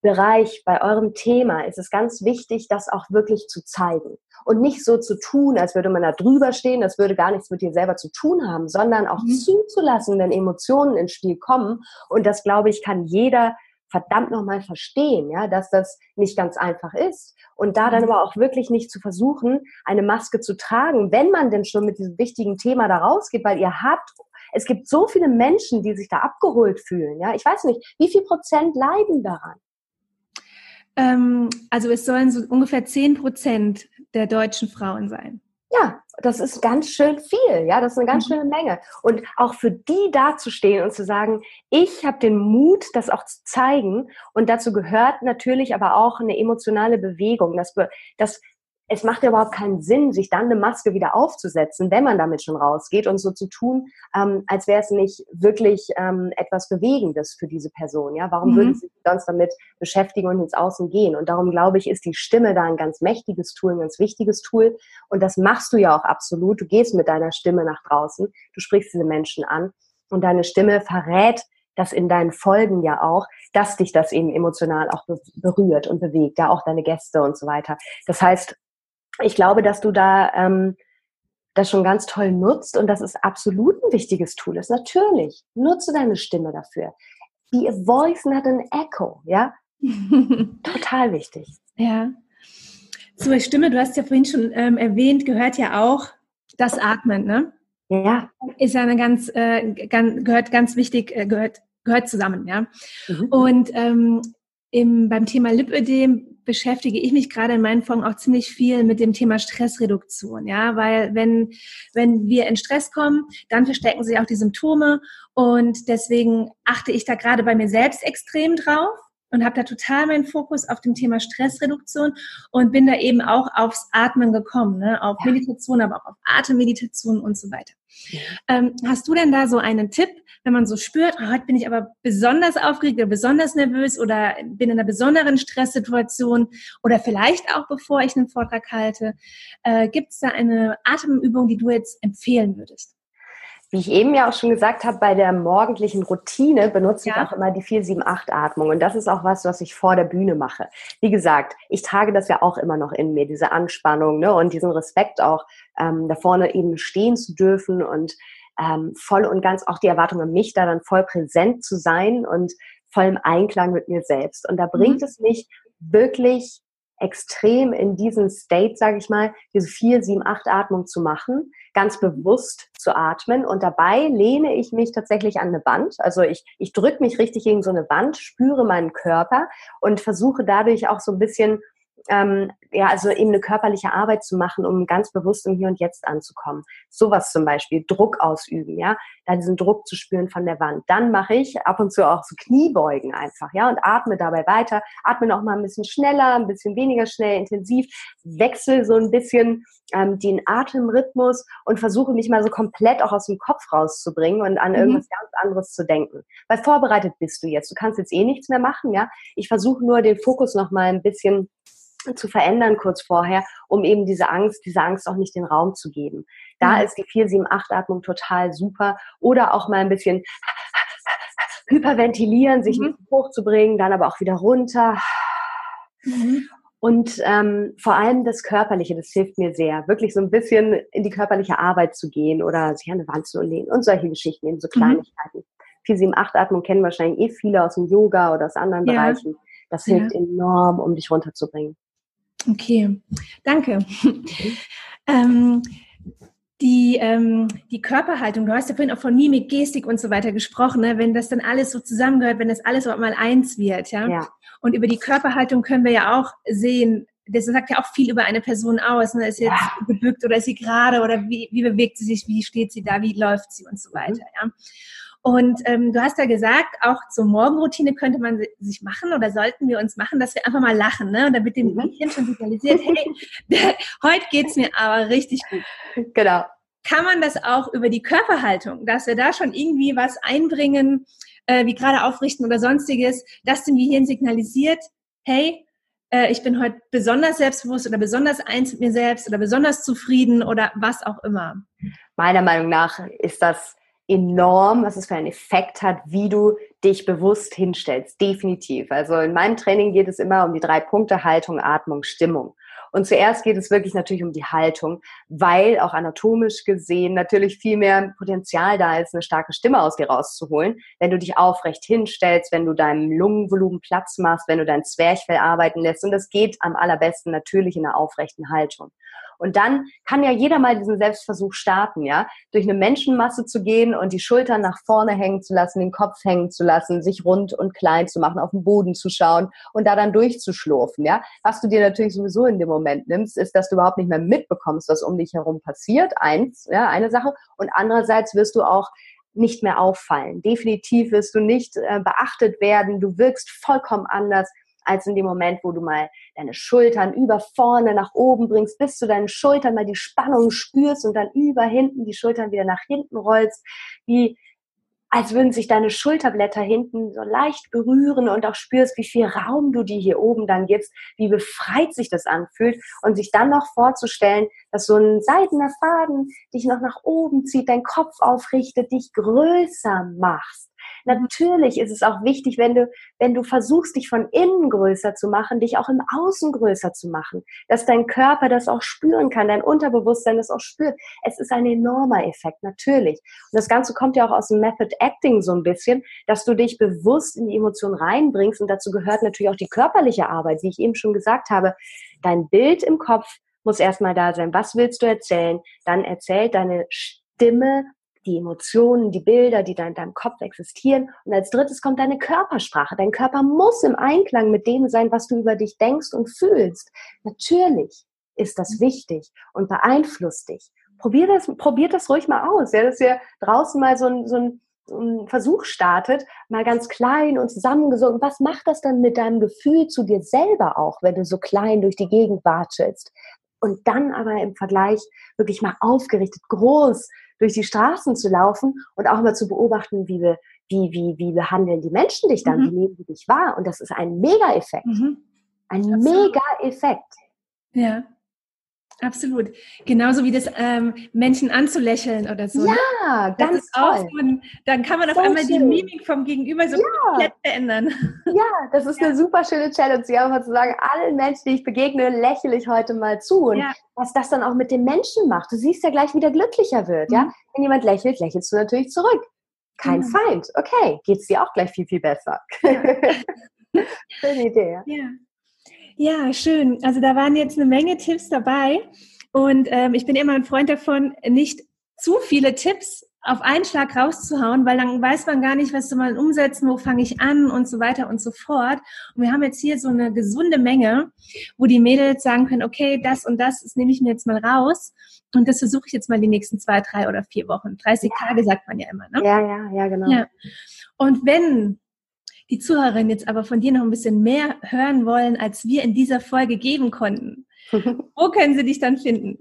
S2: Bereich, bei eurem Thema ist es ganz wichtig, das auch wirklich zu zeigen. Und nicht so zu tun, als würde man da drüber stehen, das würde gar nichts mit dir selber zu tun haben, sondern auch mhm. zuzulassen, wenn Emotionen ins Spiel kommen. Und das, glaube ich, kann jeder verdammt nochmal verstehen, ja, dass das nicht ganz einfach ist. Und da dann mhm. aber auch wirklich nicht zu versuchen, eine Maske zu tragen, wenn man denn schon mit diesem wichtigen Thema da rausgeht, weil ihr habt es gibt so viele Menschen, die sich da abgeholt fühlen. Ja, ich weiß nicht, wie viel Prozent leiden daran?
S1: Ähm, also es sollen so ungefähr 10 Prozent der deutschen Frauen sein.
S2: Ja, das ist ganz schön viel, ja, das ist eine ganz mhm. schöne Menge. Und auch für die dazustehen und zu sagen, ich habe den Mut, das auch zu zeigen. Und dazu gehört natürlich aber auch eine emotionale Bewegung. Das, das es macht ja überhaupt keinen Sinn, sich dann eine Maske wieder aufzusetzen, wenn man damit schon rausgeht und so zu tun, ähm, als wäre es nicht wirklich ähm, etwas Bewegendes für diese Person. Ja, warum mhm. würden sie sich sonst damit beschäftigen und ins Außen gehen? Und darum glaube ich, ist die Stimme da ein ganz mächtiges Tool, ein ganz wichtiges Tool. Und das machst du ja auch absolut. Du gehst mit deiner Stimme nach draußen, du sprichst diese Menschen an und deine Stimme verrät das in deinen Folgen ja auch, dass dich das eben emotional auch berührt und bewegt, ja auch deine Gäste und so weiter. Das heißt, ich glaube, dass du da ähm, das schon ganz toll nutzt und das ist absolut ein wichtiges Tool ist. Natürlich, nutze deine Stimme dafür. Be a voice, not an echo, ja? (laughs) Total wichtig.
S1: Ja. Zur Stimme, du hast ja vorhin schon ähm, erwähnt, gehört ja auch das Atmen, ne?
S2: Ja.
S1: Ist ja eine ganz, äh, ganz gehört ganz wichtig, äh, gehört, gehört zusammen, ja. Mhm. Und ähm, im, beim Thema Lipödem beschäftige ich mich gerade in meinen Folgen auch ziemlich viel mit dem Thema Stressreduktion, ja, weil wenn, wenn wir in Stress kommen, dann verstecken sich auch die Symptome und deswegen achte ich da gerade bei mir selbst extrem drauf und habe da total meinen Fokus auf dem Thema Stressreduktion und bin da eben auch aufs Atmen gekommen, ne? auf ja. Meditation, aber auch auf Atemmeditation und so weiter. Ähm, hast du denn da so einen Tipp, wenn man so spürt, oh, heute bin ich aber besonders aufgeregt oder besonders nervös oder bin in einer besonderen Stresssituation oder vielleicht auch bevor ich einen Vortrag halte, äh, gibt es da eine Atemübung, die du jetzt empfehlen würdest?
S2: Wie ich eben ja auch schon gesagt habe, bei der morgendlichen Routine benutze ja. ich auch immer die 4-7-8-Atmung. Und das ist auch was, was ich vor der Bühne mache. Wie gesagt, ich trage das ja auch immer noch in mir, diese Anspannung ne, und diesen Respekt auch, ähm, da vorne eben stehen zu dürfen und ähm, voll und ganz auch die Erwartung an mich, da dann voll präsent zu sein und voll im Einklang mit mir selbst. Und da bringt mhm. es mich wirklich extrem in diesen State, sage ich mal, diese 4, 7, 8 Atmung zu machen ganz bewusst zu atmen. Und dabei lehne ich mich tatsächlich an eine Wand. Also ich, ich drücke mich richtig gegen so eine Wand, spüre meinen Körper und versuche dadurch auch so ein bisschen ähm, ja, also eben eine körperliche Arbeit zu machen, um ganz bewusst im Hier und Jetzt anzukommen. Sowas zum Beispiel, Druck ausüben, ja, da diesen Druck zu spüren von der Wand. Dann mache ich ab und zu auch so Kniebeugen einfach, ja, und atme dabei weiter, atme noch mal ein bisschen schneller, ein bisschen weniger schnell, intensiv, wechsle so ein bisschen ähm, den Atemrhythmus und versuche mich mal so komplett auch aus dem Kopf rauszubringen und an mhm. irgendwas ganz anderes zu denken. Weil vorbereitet bist du jetzt. Du kannst jetzt eh nichts mehr machen, ja. Ich versuche nur den Fokus noch mal ein bisschen zu verändern kurz vorher, um eben diese Angst, diese Angst auch nicht den Raum zu geben. Da mhm. ist die 4-7-8-Atmung total super. Oder auch mal ein bisschen hyperventilieren, sich mhm. hochzubringen, dann aber auch wieder runter. Mhm. Und ähm, vor allem das Körperliche, das hilft mir sehr, wirklich so ein bisschen in die körperliche Arbeit zu gehen oder sich an eine Wand zu lehnen und solche Geschichten, eben so mhm. Kleinigkeiten. Mhm. 4-7-8-Atmung kennen wahrscheinlich eh viele aus dem Yoga oder aus anderen ja. Bereichen. Das hilft ja. enorm, um dich runterzubringen.
S1: Okay, danke. ähm, die, ähm, die Körperhaltung, du hast ja vorhin auch von Mimik, Gestik und so weiter gesprochen, ne? wenn das dann alles so zusammengehört, wenn das alles auch mal eins wird, ja? ja. Und über die Körperhaltung können wir ja auch sehen, das sagt ja auch viel über eine Person aus. Ne? Ist sie jetzt ja. gebückt oder ist sie gerade oder wie, wie bewegt sie sich, wie steht sie da, wie läuft sie und so weiter. Mhm. Ja? Und ähm, du hast ja gesagt, auch zur Morgenroutine könnte man sich machen oder sollten wir uns machen, dass wir einfach mal lachen, ne? Und damit dem mhm. Gehirn schon signalisiert, hey, heute geht's mir aber richtig gut.
S2: Genau.
S1: Kann man das auch über die Körperhaltung, dass wir da schon irgendwie was einbringen, äh, wie gerade aufrichten oder sonstiges, dass dem Gehirn signalisiert, hey, äh, ich bin heute besonders selbstbewusst oder besonders eins mit mir selbst oder besonders zufrieden oder was auch immer.
S2: Meiner Meinung nach ist das enorm, was es für einen Effekt hat, wie du dich bewusst hinstellst. Definitiv. Also in meinem Training geht es immer um die drei Punkte Haltung, Atmung, Stimmung. Und zuerst geht es wirklich natürlich um die Haltung, weil auch anatomisch gesehen natürlich viel mehr Potenzial da ist, eine starke Stimme aus dir rauszuholen, wenn du dich aufrecht hinstellst, wenn du deinem Lungenvolumen Platz machst, wenn du dein Zwerchfell arbeiten lässt. Und das geht am allerbesten natürlich in einer aufrechten Haltung. Und dann kann ja jeder mal diesen Selbstversuch starten, ja, durch eine Menschenmasse zu gehen und die Schultern nach vorne hängen zu lassen, den Kopf hängen zu lassen, sich rund und klein zu machen, auf den Boden zu schauen und da dann durchzuschlurfen, ja. Was du dir natürlich sowieso in dem Moment nimmst, ist, dass du überhaupt nicht mehr mitbekommst, was um dich herum passiert. Eins, ja, eine Sache. Und andererseits wirst du auch nicht mehr auffallen. Definitiv wirst du nicht äh, beachtet werden. Du wirkst vollkommen anders als in dem Moment, wo du mal deine Schultern über vorne nach oben bringst, bis zu deinen Schultern mal die Spannung spürst und dann über hinten die Schultern wieder nach hinten rollst, wie als würden sich deine Schulterblätter hinten so leicht berühren und auch spürst, wie viel Raum du dir hier oben dann gibst, wie befreit sich das anfühlt und sich dann noch vorzustellen, dass so ein seidener Faden dich noch nach oben zieht, dein Kopf aufrichtet, dich größer machst Natürlich ist es auch wichtig, wenn du, wenn du versuchst, dich von innen größer zu machen, dich auch im Außen größer zu machen, dass dein Körper das auch spüren kann, dein Unterbewusstsein das auch spürt. Es ist ein enormer Effekt, natürlich. Und das Ganze kommt ja auch aus dem Method Acting so ein bisschen, dass du dich bewusst in die Emotion reinbringst und dazu gehört natürlich auch die körperliche Arbeit, wie ich eben schon gesagt habe. Dein Bild im Kopf muss erstmal da sein. Was willst du erzählen? Dann erzählt deine Stimme die Emotionen, die Bilder, die da in deinem Kopf existieren. Und als drittes kommt deine Körpersprache. Dein Körper muss im Einklang mit dem sein, was du über dich denkst und fühlst. Natürlich ist das wichtig und beeinflusst dich. Probier das, probiert das ruhig mal aus. Ja, dass ihr draußen mal so ein, so ein Versuch startet, mal ganz klein und zusammengesungen. Was macht das dann mit deinem Gefühl zu dir selber auch, wenn du so klein durch die Gegend watschelst? Und dann aber im Vergleich wirklich mal aufgerichtet, groß durch die Straßen zu laufen und auch mal zu beobachten, wie wir, wie, wie, wie behandeln die Menschen dich dann, mhm. wie nehmen die dich wahr? Und das ist ein Mega-Effekt. Mhm. Ein Mega-Effekt.
S1: Ja. Absolut. Genauso wie das ähm, Menschen anzulächeln oder so.
S2: Ne? Ja, ne? ganz
S1: toll. Auch so dann kann man auf so einmal schön. die Mimik vom Gegenüber so ja. komplett verändern. (laughs)
S2: Ja, das ist ja. eine super schöne Challenge. Ja, einfach zu sagen, allen Menschen, die ich begegne, lächle ich heute mal zu. Und ja. was das dann auch mit dem Menschen macht. Du siehst ja gleich, wie der glücklicher wird. Mhm. Ja, wenn jemand lächelt, lächelst du natürlich zurück. Kein mhm. Feind. Okay, geht's dir auch gleich viel, viel besser. (laughs)
S1: Schöne Idee. Ja. Ja, schön. Also da waren jetzt eine Menge Tipps dabei. Und ähm, ich bin immer ein Freund davon, nicht zu viele Tipps auf einen Schlag rauszuhauen, weil dann weiß man gar nicht, was soll man umsetzen, wo fange ich an und so weiter und so fort. Und wir haben jetzt hier so eine gesunde Menge, wo die Mädels sagen können, okay, das und das, das nehme ich mir jetzt mal raus und das versuche ich jetzt mal die nächsten zwei, drei oder vier Wochen. 30 ja. Tage sagt man ja immer, ne?
S2: Ja, ja, ja, genau. Ja.
S1: Und wenn die Zuhörerinnen jetzt aber von dir noch ein bisschen mehr hören wollen, als wir in dieser Folge geben konnten, (laughs) wo können sie dich dann finden?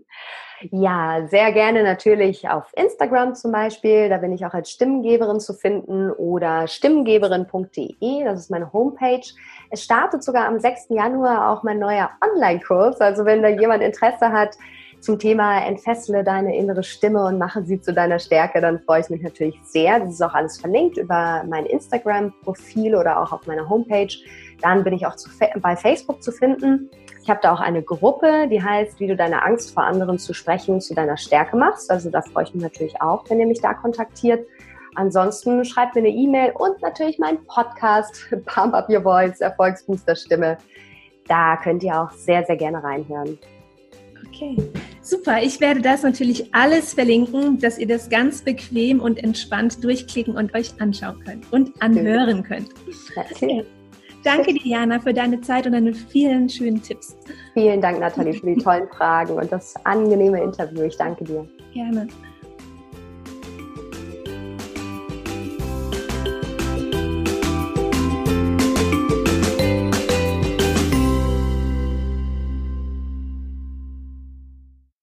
S2: Ja, sehr gerne natürlich auf Instagram zum Beispiel. Da bin ich auch als Stimmengeberin zu finden oder stimmengeberin.de. Das ist meine Homepage. Es startet sogar am 6. Januar auch mein neuer Online-Kurs. Also wenn da jemand Interesse hat, zum Thema Entfessle deine innere Stimme und mache sie zu deiner Stärke, dann freue ich mich natürlich sehr. Das ist auch alles verlinkt über mein Instagram-Profil oder auch auf meiner Homepage. Dann bin ich auch zu, bei Facebook zu finden. Ich habe da auch eine Gruppe, die heißt, wie du deine Angst vor anderen zu sprechen zu deiner Stärke machst. Also da freue ich mich natürlich auch, wenn ihr mich da kontaktiert. Ansonsten schreibt mir eine E-Mail und natürlich meinen Podcast (laughs) Pump Up Your Voice, Erfolgsbooster Stimme. Da könnt ihr auch sehr, sehr gerne reinhören.
S1: Okay, super. Ich werde das natürlich alles verlinken, dass ihr das ganz bequem und entspannt durchklicken und euch anschauen könnt und anhören könnt. Okay. Danke dir, Jana, für deine Zeit und deine vielen schönen Tipps.
S2: Vielen Dank, Nathalie, für die tollen Fragen und das angenehme Interview. Ich danke dir.
S1: Gerne.